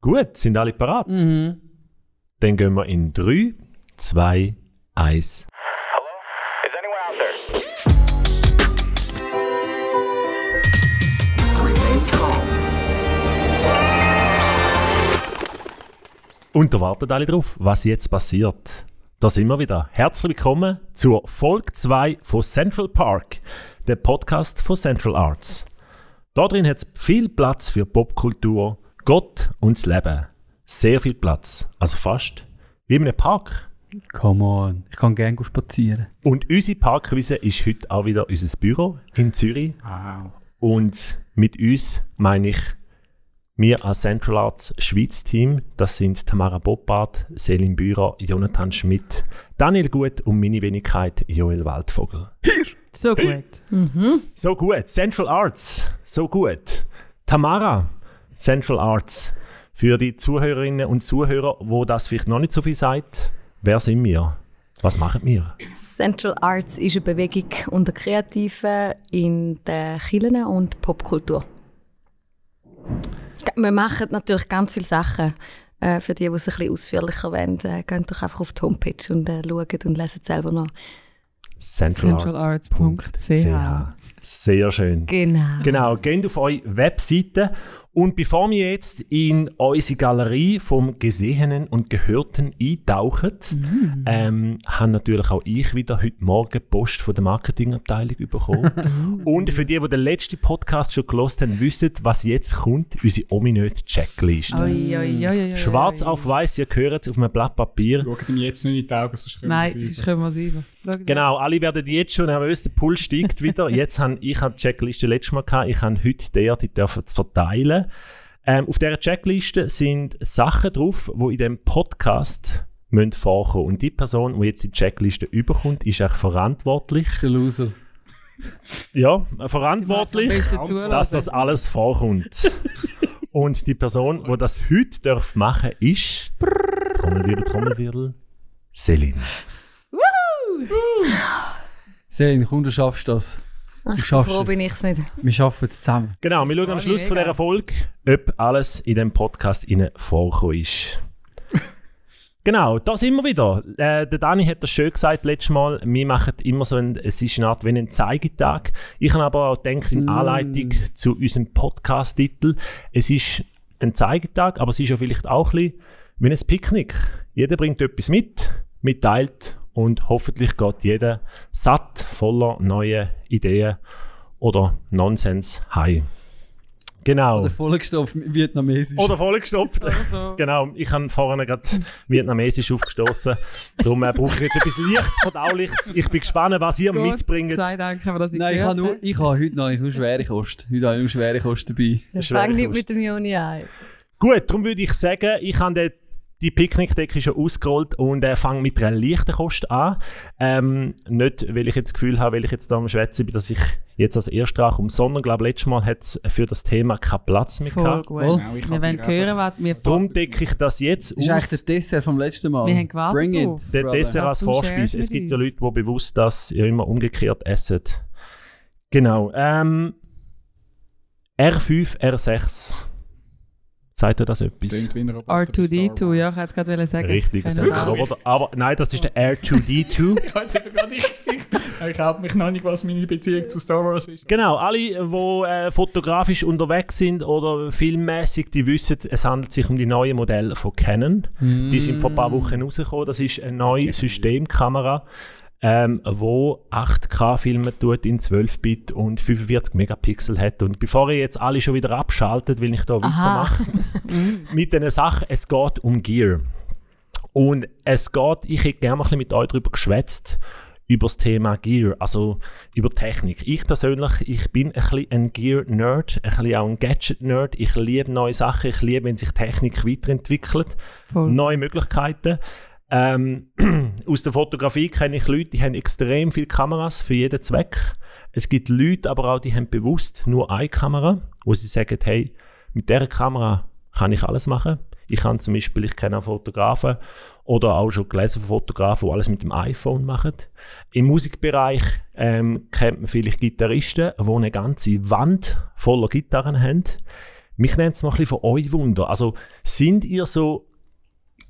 Gut, sind alle parat? Mhm. Dann gehen wir in 3, 2, 1. Hello? Is anyone out there? Und da warten alle drauf, was jetzt passiert. Da sind wir wieder. Herzlich willkommen zur Folge 2 von Central Park, der Podcast von Central Arts. Da drin hat es viel Platz für Popkultur, Gott und das Leben. Sehr viel Platz. Also fast wie in einem Park. Come on, ich kann gerne spazieren. Und unsere Parkwiese ist heute auch wieder unser Büro in Zürich. Wow. Und mit uns meine ich wir als Central Arts Schweiz Team. Das sind Tamara Boppard, Selin Bührer, Jonathan Schmidt, Daniel Gut und meine Wenigkeit Joel Waldvogel. So gut. So gut, Central Arts, so gut. Tamara, Central Arts. Für die Zuhörerinnen und Zuhörer, wo das vielleicht noch nicht so viel sagt, wer sind wir? Was machen wir? Central Arts ist eine Bewegung unter Kreativen in der Kirchen und Popkultur. Wir machen natürlich ganz viele Sachen. Äh, für die, die es ein bisschen ausführlicher wollen, äh, geht doch einfach auf die Homepage und äh, schauen und lesen selber noch. centralarts.ch Sehr schön. Genau. Genau, geht auf eure Webseite. Und bevor wir jetzt in unsere Galerie vom Gesehenen und Gehörten eintauchen, ähm, habe natürlich auch ich wieder heute Morgen Post von der Marketingabteilung bekommen. und für die, die den letzten Podcast schon gelost haben, wissen, was jetzt kommt, unsere ominöse Checkliste. Oi, oi, oi, oi, oi. Schwarz auf weiß, ihr hört es auf einem Blatt Papier. Schaut ihm jetzt nicht in die Augen, sonst können Nein, wir sonst können wir es Genau, alle werden jetzt schon nervös, der Puls steigt wieder. Jetzt habe ich habe die Checkliste letztes Mal gehabt, ich habe heute der, die dürfen es verteilen. Ähm, auf dieser Checkliste sind Sachen drauf, die in dem Podcast müssen vorkommen. Und die Person, die jetzt die Checkliste überkommt, ist auch verantwortlich. Der Loser. Ja, verantwortlich, dass das alles vorkommt. Und die Person, die das heute darf machen, ist Trommelwirbel, Trommelwirbel, Celine. Selin, komm, du schaffst das. Du schaffst froh es. bin ich es nicht. Wir schaffen es zusammen. Genau, wir schauen am Schluss von dieser Folge, ob alles in dem Podcast vorgekommen ist. genau, da sind wir wieder. Äh, der Dani hat das schön gesagt letztes Mal. Wir machen immer so ein, es ist eine Art wie ein Zeigetag. Ich habe aber auch gedacht, in Mm. Anleitung zu unserem Podcast-Titel, es ist ein Zeigetag, aber es ist ja vielleicht auch ein bisschen wie ein Picknick. Jeder bringt etwas mit, mitteilt und hoffentlich geht jeder satt voller neue Ideen oder Nonsens heim. Genau. Oder vollgestopft mit Vietnamesisch. Oder vollgestopft. so. Genau, ich habe vorhin gerade Vietnamesisch aufgestoßen. Darum äh, brauche ich jetzt etwas Leichtes, Verdauliches. Ich bin gespannt, was ihr Gut, mitbringt. Sei Dank, aber dass ich Nein, ich habe, nur, ich habe heute noch nur schwere Kost. Heute habe ich nur schwere Kost dabei. Schwere Fang nicht mit dem Juni an. Gut, darum würde ich sagen, ich habe den, die Picknickdecke schon ausgerollt und äh, fange mit einer leichten Kost an. Ähm, nicht, weil ich jetzt das Gefühl habe, weil ich jetzt da am Schwätzen bin, dass ich jetzt als Erster rankomme, sondern glaube letztes Mal hat es für das Thema keinen Platz mehr Voll gehabt. gut. Genau, ich wir wollen mich hören, was wir Darum decke ich das jetzt Das ist eigentlich aus. der Dessert vom letzten Mal. Wir haben gewartet Bring it, drauf. Der brother. Dessert als shares Es gibt ja. Leute, die bewusst das ja immer umgekehrt essen. Genau. Ähm, R5, R6. Sagt ihr das etwas? Klingt wie ein Roboter bei Star R2D2, Wars. ja, ich hätte es gerade sagen. Richtig, es ist. Roboter. Aber nein, das ist der R2D2. Ich weiß eben gerade nicht. Ich, ich habe mich noch nicht, was meine Beziehung zu Star Wars ist. Genau, alle, die äh, fotografisch unterwegs sind oder filmmäßig, die wissen, es handelt sich um die neuen Modelle von Canon. Die sind vor ein paar Wochen rausgekommen. Das ist eine neue Systemkamera, ähm, wo 8K filmen tut in 12-Bit und 45 Megapixel hat. Und bevor ihr jetzt alle schon wieder abschaltet, will ich da weitermache mit diesen Sachen, es geht um Gear. Und es geht, ich hätte gerne mal ein bisschen mit euch darüber geschwätzt, über das Thema Gear, also über Technik. Ich persönlich, ich bin ein bisschen ein Gear-Nerd, ein bisschen auch ein Gadget-Nerd. Ich liebe neue Sachen, ich liebe, wenn sich Technik weiterentwickelt, Voll. neue Möglichkeiten. Ähm, aus der Fotografie kenne ich Leute, die haben extrem viele Kameras für jeden Zweck. Es gibt Leute aber auch, die haben bewusst nur eine Kamera, wo sie sagen, hey, mit dieser Kamera kann ich alles machen. Ich kann zum Beispiel, ich kenne Fotografen oder auch schon gelesen von Fotografen, die alles mit dem iPhone machen. Im Musikbereich ähm, kennt man vielleicht Gitarristen, die eine ganze Wand voller Gitarren haben. mich nennt es mal ein bisschen von euch Wunder. Also sind ihr so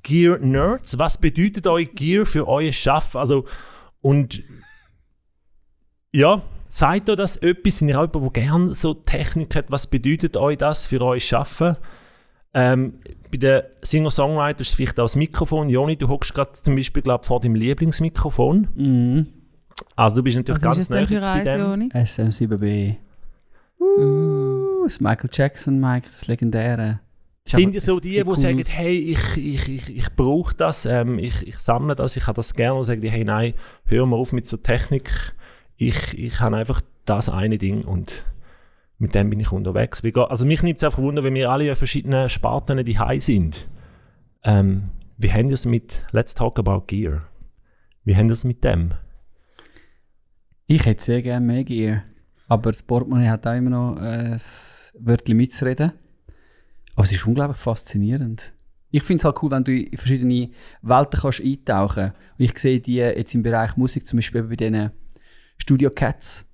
Gear-Nerds? Was bedeutet euch Gear für euer Schaffen? Also, und ja, sagt euch das etwas? Sind ihr auch jemand, der gerne so Technik hat? Was bedeutet euch das für euer Schaffen? Ähm, bei den Singer-Songwriters ist vielleicht auch das Mikrofon. Joni, du hockst gerade zum Beispiel glaub, vor deinem Lieblingsmikrofon. Mhm. Also du bist natürlich Was ganz nah jetzt bei dem. Joni? SM7B. Uh, das Michael Jackson, Mike, das legendäre. Sind ihr so die, die sagen, aus. hey, ich, ich, ich, ich brauche das, ähm, ich, ich sammle das, ich habe das gerne, und sagen die, hey, nein, hör mal auf mit so Technik, ich, ich habe einfach das eine Ding und mit dem bin ich unterwegs. Wie geht- Also mich nimmt es einfach wunder, wenn wir alle in verschiedenen Sparten die sind. Ähm, wie haben wir es mit Let's Talk About Gear? Wie haben wir es mit dem? Ich hätte sehr gerne mehr Gear. Aber das Portemonnaie hat auch immer noch äh, ein Wörtchen mitzureden. Aber es ist unglaublich faszinierend. Ich finde es halt cool, wenn du in verschiedene Welten kannst eintauchen kannst. Und ich sehe die jetzt im Bereich Musik, zum Beispiel bei diesen Studio Cats,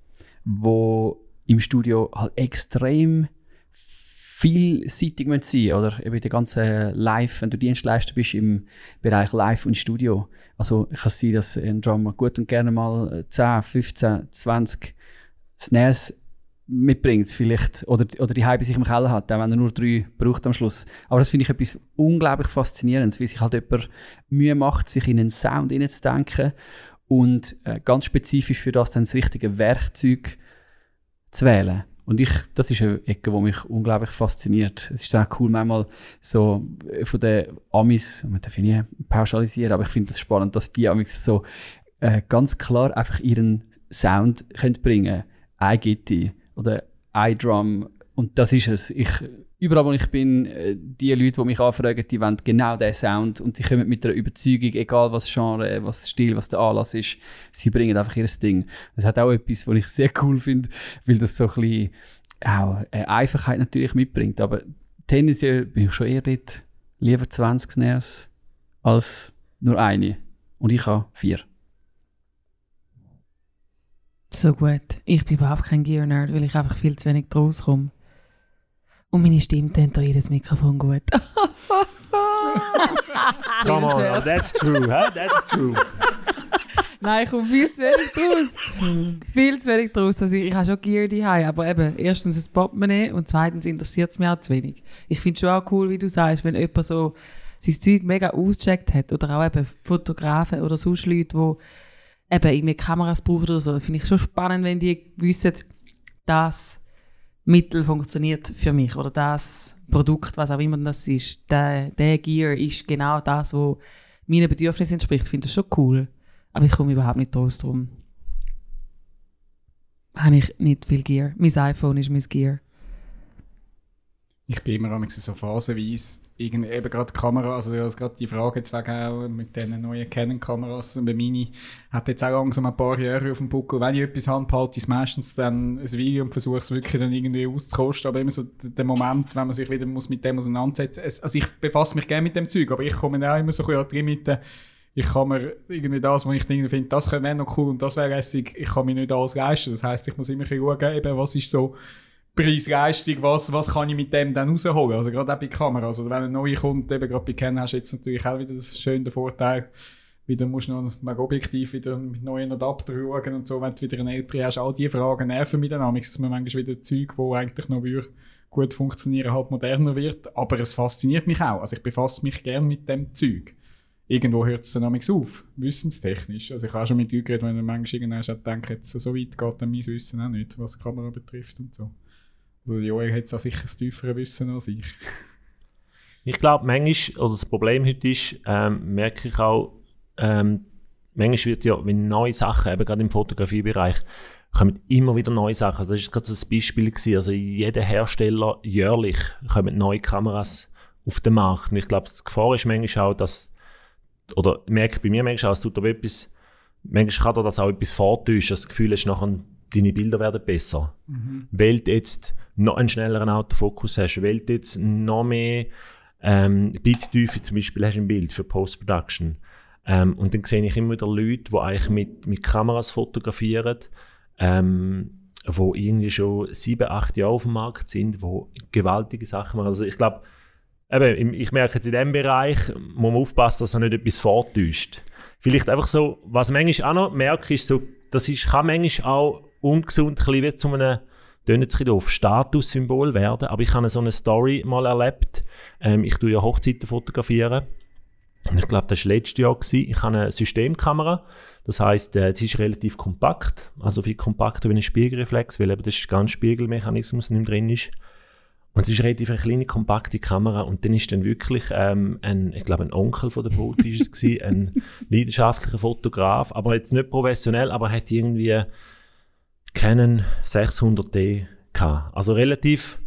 wo im Studio halt extrem vielseitig müssen sein oder eben der ganze Live, wenn du Dienstleister bist im Bereich Live und Studio. Also kann es sein, dass ein Drummer gut und gerne mal äh, 10, 15, 20 Snares mitbringt vielleicht oder, oder die bei sich im Keller hat, auch wenn er nur drei braucht am Schluss. Aber das finde ich etwas unglaublich Faszinierendes, wie sich halt jemand Mühe macht, sich in einen Sound hineinzudenken und äh, ganz spezifisch für das dann das richtige Werkzeug zu wählen. Und ich, das ist eine Ecke, die mich unglaublich fasziniert. Es ist dann auch cool, manchmal so äh, von den Amis, man darf ich nie pauschalisieren, aber ich finde es das spannend, dass die Amis so äh, ganz klar einfach ihren Sound können bringen Ein Gitti oder ein Drum und das ist es. Ich, überall, wo ich bin, äh, die Leute, die mich anfragen, die wollen genau diesen Sound und die kommen mit einer Überzeugung, egal was Genre, was Stil, was der Anlass ist, sie bringen einfach ihr Ding. Das hat auch etwas, was ich sehr cool finde, weil das so ein bisschen auch eine Einfachheit natürlich mitbringt, aber tendenziell bin ich schon eher dort, lieber 20 Snares als nur eine. Und ich habe vier. So gut. Ich bin überhaupt kein Gear-Nerd, weil ich einfach viel zu wenig draus komme. Und meine Stimme tönt durch jedes Mikrofon gut. Come on, that's true, huh? that's true. Nein, ich komme viel zu wenig draus. viel zu wenig draus. Also ich, ich habe schon Gear daheim, aber eben, erstens ein Portemonnaie und zweitens interessiert es mich auch zu wenig. Ich finde es schon auch cool, wie du sagst, wenn jemand so sein Zeug mega ausgecheckt hat oder auch eben Fotografen oder sonst Leute, die eben irgendwie Kameras brauchen oder so, finde ich schon spannend, wenn die wissen, das Mittel funktioniert für mich oder das Produkt, was auch immer das ist, der, der Gear ist genau das, was meinen Bedürfnissen entspricht. Ich finde das schon cool. Aber ich komme überhaupt nicht draus drum. Habe ich nicht viel Gear. Mein iPhone ist mein Gear. Ich bin immer so phasenweise, eben gerade Kamera, also du hast gerade die Frage wegen mit diesen neuen Canon-Kameras, bei Mini hat jetzt auch langsam ein paar Jahre auf dem Buckel. Wenn ich etwas handhalte, ist meistens dann ein Video und versuche es wirklich dann irgendwie auszukosten, aber immer so der Moment, wenn man sich wieder muss mit dem auseinandersetzen muss. Also ich befasse mich gerne mit dem Zeug, aber ich komme auch immer so ein drin mit der ich kann mir irgendwie das, was ich finde, das wäre noch cool und das wäre lässig, ich kann mir nicht alles leisten. Das heisst, ich muss immer schauen, eben, was ist so Preis-Leistung, was, was kann ich mit dem dann rausholen? Also gerade auch bei Kameras. Oder wenn ein neuer kommt, eben gerade bei Canon hast du jetzt natürlich auch wieder den schönen Vorteil, wieder musst du noch mega objektiv wieder mit neuen Adapter schauen und so, wenn du wieder einen älteren hast, all diese Fragen nerven mich dann dass man manchmal wieder Zeug, wo eigentlich noch würde gut funktionieren, halt moderner wird, aber es fasziniert mich auch. Also ich befasse mich gern mit dem Zeug. Irgendwo hört es dann auf, wissenstechnisch. Also ich habe auch schon mit Leuten geredet, wenn du manchmal irgendwann jetzt so weit geht dann mein Wissen auch nicht, was die Kamera betrifft und so. Also Joel hat auch sicher ein tieferes Wissen als ich. Ich glaube, manchmal, oder das Problem heute ist, ähm, merke ich auch, ähm, manchmal wird ja, wenn neue Sachen, eben gerade im Fotografiebereich, kommen immer wieder neue Sachen. Also das ist gerade so ein Beispiel gewesen. Also jeder Hersteller jährlich kommen neue Kameras auf den Markt. Und ich glaube, die Gefahr ist manchmal auch, dass, oder merke bei mir manchmal auch, es tut aber etwas, manchmal kann dir das auch etwas vortäuschen, das Gefühl ist, nachher deine Bilder werden besser. Weil du jetzt noch einen schnelleren Autofokus hast, weil du jetzt noch mehr ähm, Bittiefe zum Beispiel hast im Bild für Post-Production. Ähm, und dann sehe ich immer wieder Leute, die eigentlich mit, mit Kameras fotografieren, ähm, wo irgendwie schon sieben, acht Jahre auf dem Markt sind, wo gewaltige Sachen machen. Also ich glaube, eben, ich merke jetzt in diesem Bereich, muss man aufpassen, dass er nicht etwas vortäuscht. Vielleicht einfach so, was manchmal auch noch merke, ist so, das ist, kann manchmal auch ungesund ein bisschen wie zu einem, tönt jetzt doof, Statussymbol werden. Aber ich habe so eine Story mal erlebt. Ähm, ich tue ja Hochzeiten fotografieren. Und ich glaube, das war letztes Jahr. Gewesen. Ich habe eine Systemkamera. Das heisst, äh, sie ist relativ kompakt. Also viel kompakter wie ein Spiegelreflex, weil eben der ganz Spiegelmechanismus nicht drin ist. Und es ist relativ eine kleine, kompakte Kamera. Und dann ist dann wirklich ähm, ein, ich glaube, ein Onkel von der Brut ist es gewesen, ein leidenschaftlicher Fotograf, aber jetzt nicht professionell, aber hat irgendwie Canon 600D gehabt. Also relativ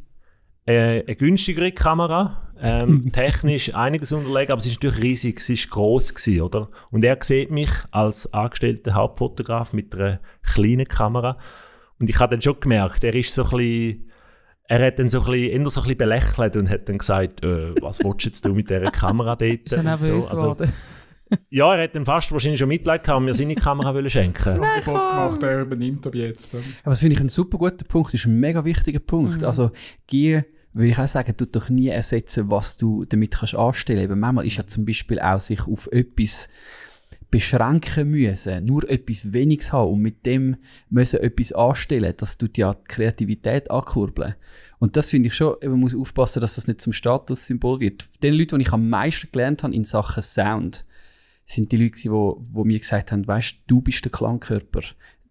äh, eine günstigere Kamera, ähm, technisch einiges unterlegen, aber sie ist natürlich riesig, sie ist gross gewesen, oder? Und er sieht mich als angestellter Hauptfotograf mit einer kleinen Kamera und ich habe dann schon gemerkt, er ist so ein bisschen, er hat dann so ein bisschen, eher so ein bisschen belächelt und hat dann gesagt, äh, was willst du jetzt du mit dieser Kamera dort? Ist Und nervös so. Also. Ja, er hat dann fast wahrscheinlich schon Mitleid gehabt und mir seine Kamera wollen schenken. Angebot gemacht, er übernimmt ab jetzt. Aber das finde ich ein super guter Punkt, das ist ein mega wichtiger Punkt. Also Gear, würde ich auch sagen, tut doch nie ersetzen, was du damit kannst anstellen. Eben manchmal ist ja zum Beispiel auch sich auf etwas beschränken müssen, nur etwas Weniges haben und mit dem müssen etwas anstellen, das tut ja die Kreativität ankurbeln. Und das finde ich schon, eben, man muss aufpassen, dass das nicht zum Statussymbol wird. Den Leuten, die ich am meisten gelernt habe in Sachen Sound, sind die Leute, die wo mir gesagt haben, weißt, du bist der Klangkörper.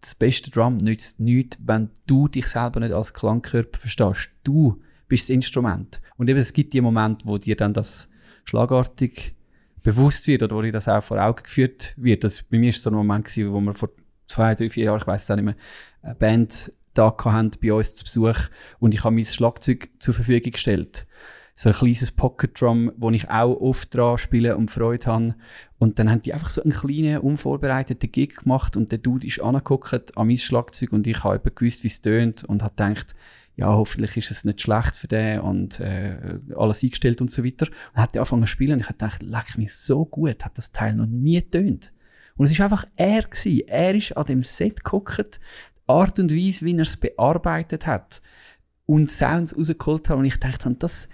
Das beste Drum nützt nichts, wenn du dich selber nicht als Klangkörper verstehst. Du bist das Instrument. Und eben, es gibt die Momente, wo dir dann das schlagartig bewusst wird oder wo dir das auch vor Augen geführt wird. Das, bei mir ist so ein Moment gewesen, wo wir vor zwei, drei, vier Jahren, ich weiß es auch nicht mehr, eine Band da haben bei uns zu Besuch und ich habe mein Schlagzeug zur Verfügung gestellt. So ein kleines Pocket Drum, wo ich auch oft dran spiele und Freude habe. Und dann haben die einfach so einen kleinen, unvorbereiteten Gig gemacht und der Dude ist angeguckt an mein Schlagzeug und ich habe gewusst, wie es tönt und habe gedacht, ja, hoffentlich ist es nicht schlecht für den und äh, alles eingestellt und so weiter. Und hat angefangen zu spielen und ich habe gedacht, leck mich so gut, hat das Teil noch nie getönt. Und es ist einfach er gewesen. Er ist an dem Set geguckt, Art und Weise, wie er es bearbeitet hat und Sounds rausgeholt hat und ich dachte, das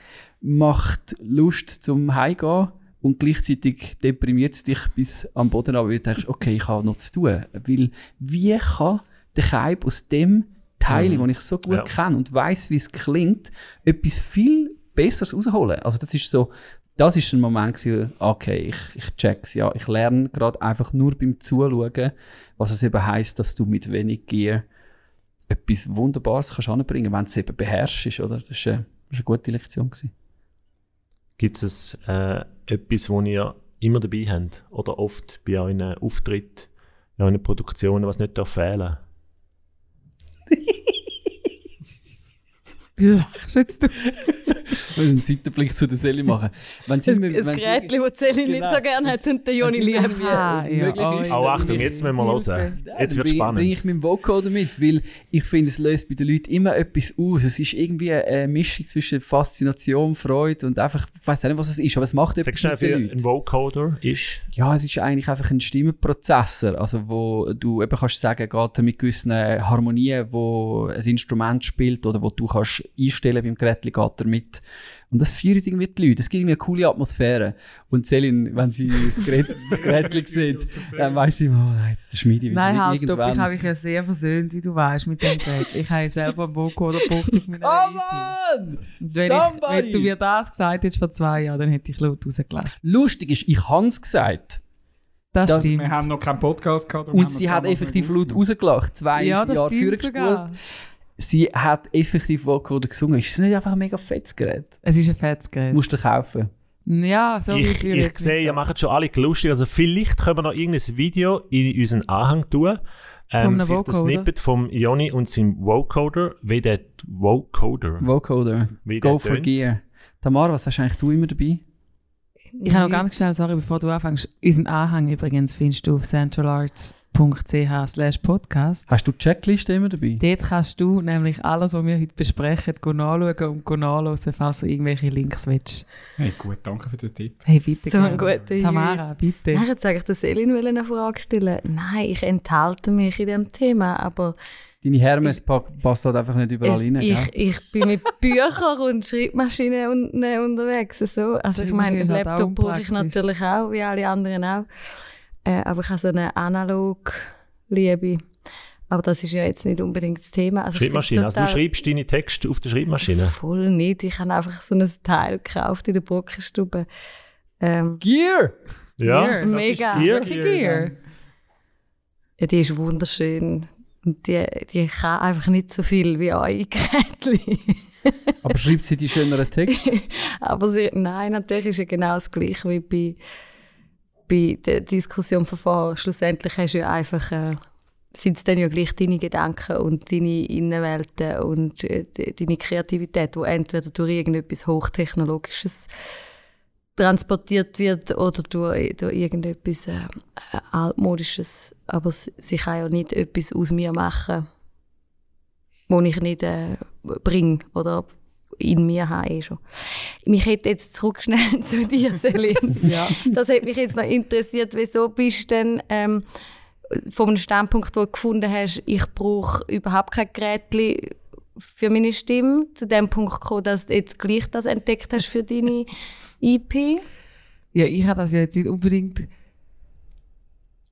macht Lust zum Heimgehen und gleichzeitig deprimiert es dich bis am Boden ab, weil du denkst, okay, ich habe noch zu tun. Weil wie kann der Keib aus dem Teil, Mhm. den ich so gut Ja. kenne und weiß, wie es klingt, etwas viel Besseres rausholen? Also das ist so, das ist ein Moment gewesen, okay, ich, ich check's, ja. Ich lerne gerade einfach nur beim Zuschauen, was es eben heisst, dass du mit wenig Gear etwas Wunderbares kannst anbringen, wenn du es eben beherrschst, oder? Das ist eine, das ist eine gute Lektion gewesen. Gibt es äh, etwas, wo ihr immer dabei habt? Oder oft bei euren Auftritten, in euren Produktionen, was nicht darf fehlen Wieso lachst jetzt du? Ich will einen Seitenblick zu der Seele machen. Wenn sie, Ein, wenn ein Gerät, das Celine Genau. nicht so gerne hat und der Joni liebt. Aha, ja. ist, Oh, Achtung, jetzt müssen wir hören. Ja, Jetzt wird bring- spannend. bringe ich meinen Vocoder mit, weil ich finde, es löst bei den Leuten immer etwas aus. Es ist irgendwie eine Mischung zwischen Faszination, Freude und einfach, ich weiß nicht, was es ist, aber es macht etwas schnell, mit den ein Leuten. Vocoder ist. Ja, es ist eigentlich einfach ein Stimmenprozessor, also wo du eben kannst sagen, geht mit gewissen Harmonien, wo ein Instrument spielt oder wo du kannst einstellen beim Gerät, geht er mit. Und das führt irgendwie die Leute. Es gibt irgendwie eine coole Atmosphäre. Und Celine, wenn sie das Gerät, das Gerät sieht, dann weiss sie, oh nein, jetzt ist der Schmiede wieder. Nein, halt, stopp, ich habe mich ja sehr versöhnt, wie du weißt, mit dem Gerät. Ich habe selber einen Vocoder gebraucht auf meiner Oh. Mann! Und wenn, ich, Somebody! wenn du mir das gesagt hättest vor zwei Jahren, dann hätte ich laut rausgelacht. Lustig ist, ich habe es gesagt. Das, Das- stimmt. Wir haben noch keinen Podcast gehabt. Und sie hat effektiv laut rausgelacht. Zwei ja, das Jahre stimmt vorgespult. Sie hat effektiv Vocoder gesungen. Ist es nicht einfach ein mega fettes Gerät? Es ist ein fettes Gerät. Musst du kaufen. Ja, so wie ich fühle ich sehe, ihr macht schon alle lustig. Also vielleicht können wir noch irgendein Video in unseren Anhang tun. Von Ähm, einem vielleicht ein Vocoder? Snippet vom Joni und seinem Vocoder, wie der Vocoder, Vocoder. wie Go for tönt. Gear. Tamara, was hast eigentlich du immer dabei? Ich habe noch ganz schnell, sorry, bevor du anfängst. Unseren Anhang übrigens findest du auf centralarts.ch slash podcast. Hast du die Checkliste immer dabei? Dort kannst du nämlich alles, was wir heute besprechen, nachschauen und nachlesen, falls du irgendwelche Links willst. Hey, gut, danke für den Tipp. Hey, bitte. So ein guter Tamara, Hinweis. bitte. Nein, jetzt sage ich der Celine will eine Frage stellen. Nein, ich enthalte mich in dem Thema, aber Deine Hermes pa- passt halt einfach nicht überall Es, rein. ich, gell? ich bin mit Büchern und Schreibmaschinen un äh, unterwegs. So. Also ich meine, halt Laptop brauche ich natürlich auch, wie alle anderen auch. Äh, aber ich habe so eine Analog-Liebe. Aber das ist ja jetzt nicht unbedingt das Thema. Also Schreibmaschine. Also du schreibst deine Texte auf der Schreibmaschine. Voll nicht. Ich habe einfach so ein Teil gekauft in der Brockenstube. Ähm, Gear! Ja. Gear. mega. Gear. Gear? Ja, die ist wunderschön. Und die, die kann einfach nicht so viel wie eure Geräte. Aber schreibt sie die schöneren Texte? Aber sie, nein, natürlich ist ja genau das Gleiche wie bei, bei der Diskussion von vorher. Schlussendlich hast du ja einfach, äh, sind es dann ja gleich deine Gedanken und deine Innenwelten und äh, de- deine Kreativität, wo entweder durch irgendetwas Hochtechnologisches transportiert wird oder durch, durch irgendetwas äh, Altmodisches. Aber sie, sie kann ja nicht etwas aus mir machen, wo ich nicht äh, bringe oder in mir habe eh schon. Mich hätte jetzt zurück schnell zu dir, Celine. Ja. Das hat mich jetzt noch interessiert, wieso bist du denn ähm, von einem Standpunkt, wo du gefunden hast, ich brauche überhaupt kein Gerät für meine Stimme, zu dem Punkt gekommen, dass du jetzt gleich das entdeckt hast für deine EP? Ja, ich habe das ja jetzt nicht unbedingt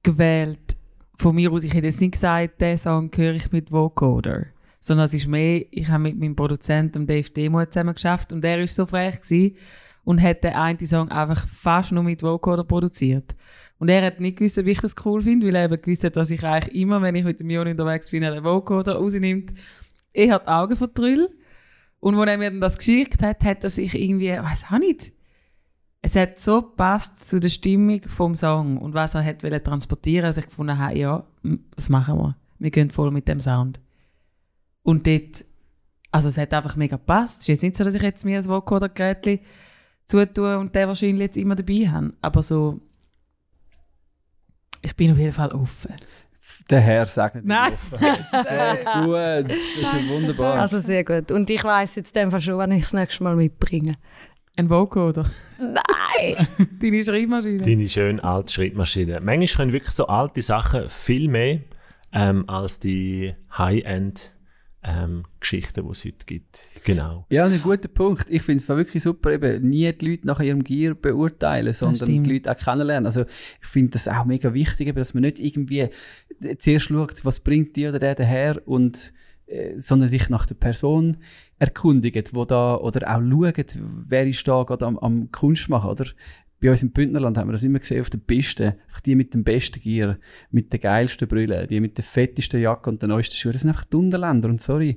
gewählt. Von mir aus, ich hätte jetzt nicht gesagt, diesen Song höre ich mit Vocoder. Sondern es ist mehr, ich habe mit meinem Produzenten Dave Demo zusammen geschafft und er war so frech gewesen und hat den einen Song einfach fast nur mit Vocoder produziert. Und er hat nicht gewusst, wie ich das cool finde, weil er eben gewusst hat, dass ich eigentlich immer, wenn ich mit dem Joni unterwegs bin, einen Vocoder rausnimmt, er hat die Augen verdrüllt. Und als er mir dann das geschickt hat, hat er sich irgendwie, weiß auch nicht, es hat so gepasst zu der Stimmung vom Song und was er hat wollte transportieren, dass ich gefunden habe, ja, das machen wir. Wir gehen voll mit dem Sound. Und dort, also es hat einfach mega gepasst. Es ist jetzt nicht so, dass ich jetzt mir ein Vocoder-Gerät zutue und der wahrscheinlich jetzt immer dabei habe. Aber so, ich bin auf jeden Fall offen. Der Herr sagt nicht. Nein. Sehr gut. Das ist ja wunderbar. Also sehr gut. Und ich weiss jetzt Fall schon, wann ich das nächste Mal mitbringe. Ein Vocoder. Nein! Deine Schreibmaschine. Deine schön alte Schreibmaschine. Manchmal können wirklich so alte Sachen viel mehr ähm, als die High-End ähm, Geschichten, die es heute gibt. Genau. Ja, ein guter Punkt. Ich finde es wirklich super, eben nie die Leute nach ihrem Gear beurteilen, sondern die Leute auch kennenlernen. Also ich finde das auch mega wichtig, eben, dass man nicht irgendwie zuerst schaut, was bringt die oder der daher und äh, sondern sich nach der Person erkundigt, wo da oder auch schaut, wer ist da gerade am, am Kunst machen, oder? Bei uns im Bündnerland haben wir das immer gesehen auf der Piste. Einfach die mit dem besten Gear, mit der geilsten Brille, die mit der fettesten Jacke und den neuesten Schuhen. Das sind einfach die Unterländer und sorry,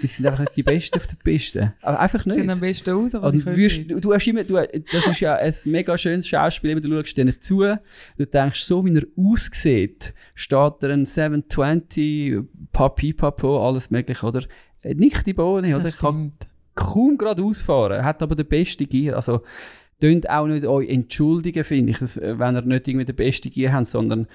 die sind einfach nicht die Besten auf der Piste. Aber einfach Sie nicht. sehen am besten aus, aber Also, sie du, wirst, du, du hast immer, du, das ist ja ein mega schönes Schauspiel, du schaust denen zu, du denkst, so wie er aussieht, steht er ein 720, Papi, Papo, alles mögliche, oder? Nicht die Bohne, oder? Das Kann kaum gerade ausfahren, hat aber den besten Gear, also, Tönt auch nicht euch entschuldigen, finde ich, dass, äh, wenn ihr nicht irgendwie den besten Gear habt, sondern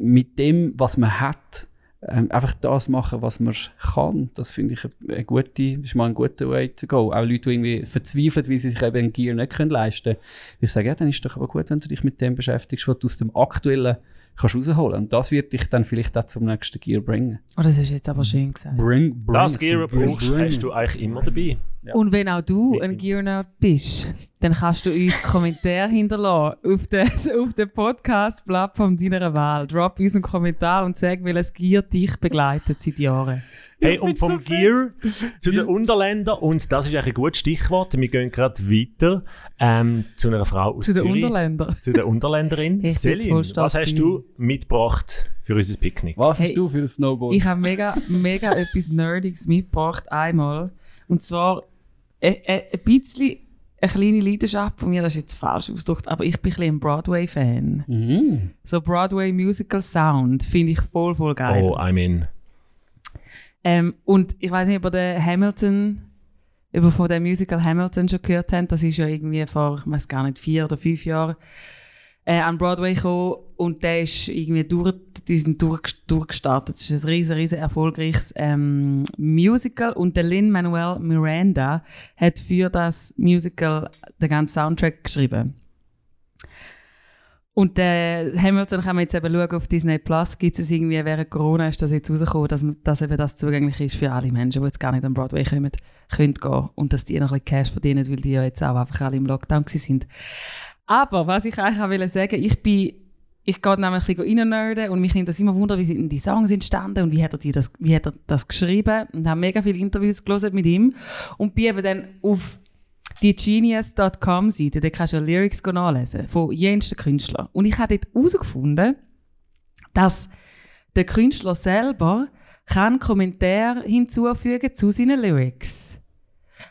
mit dem, was man hat, ähm, einfach das machen, was man kann. Das finde ich eine, eine gute, ist mal ein guter Way to go. Auch Leute, die irgendwie verzweifeln, weil sie sich eben ein Gear nicht können leisten können. Ich sage, ja, dann ist doch aber gut, wenn du dich mit dem beschäftigst, was du aus dem aktuellen kannst rausholen. Und das wird dich dann vielleicht auch zum nächsten Gear bringen. Oh, das ist jetzt aber schön gesagt. Bring, bring Das Gear brauchst, hast du eigentlich immer dabei. Ja. Und wenn auch du Mit ein Gear-Nerd bist, dann kannst du uns Kommentare hinterlassen auf der, auf der Podcast-Plattform deiner Wahl. Drop uns einen Kommentar und sag, welches Gear dich begleitet seit Jahren. Hey, und vom Gear zu den Unterländern, und das ist eigentlich ein gutes Stichwort, wir gehen gerade weiter ähm, zu einer Frau aus Zu den Zürich. Unterländern. Zu der Unterländerin. Voll stolz was hast sein. du mitgebracht für unser Picknick? Was Hey, hast du für ein Snowboard? Ich habe mega, mega etwas Nerdiges mitgebracht, einmal. Und zwar äh, äh, ein bisschen eine kleine Leidenschaft von mir, das ist jetzt falsch ausgedrückt, aber ich bin ein bisschen ein Broadway-Fan. Mhm. So Broadway Musical Sound finde ich voll, voll geil. Oh, I'm in. Ähm, und ich weiß nicht, ob ihr den Hamilton, über von dem Musical Hamilton schon gehört habt. Das ist ja irgendwie vor, ich weiß gar nicht, vier oder fünf Jahren äh, an Broadway gekommen und der ist irgendwie durch, die sind durch, durchgestartet. Es ist ein riesen, riesen erfolgreiches ähm, Musical und der Lin-Manuel Miranda hat für das Musical den ganzen Soundtrack geschrieben. Und äh, Hamilton kann man jetzt eben schauen, auf Disney Plus gibt es irgendwie, während Corona ist das jetzt rausgekommen, dass, dass eben das zugänglich ist für alle Menschen, die jetzt gar nicht am Broadway kommen, können gehen. Und dass die noch ein bisschen Cash verdienen, weil die ja jetzt auch einfach alle im Lockdown sind. Aber was ich eigentlich auch wollte sagen, ich bin, ich gehe nämlich ein bisschen reinnerden und mich nimmt das immer wunder, wie sind die Songs entstanden und wie hat er, die das, wie hat er das geschrieben und habe mega viele Interviews gelesen mit ihm und bin eben dann auf die genius.com-Seite, da kannst du Lyrics nachlesen von jensten Künstlern. Und ich habe dort herausgefunden, dass der Künstler selber kann Kommentare hinzufügen zu seinen Lyrics.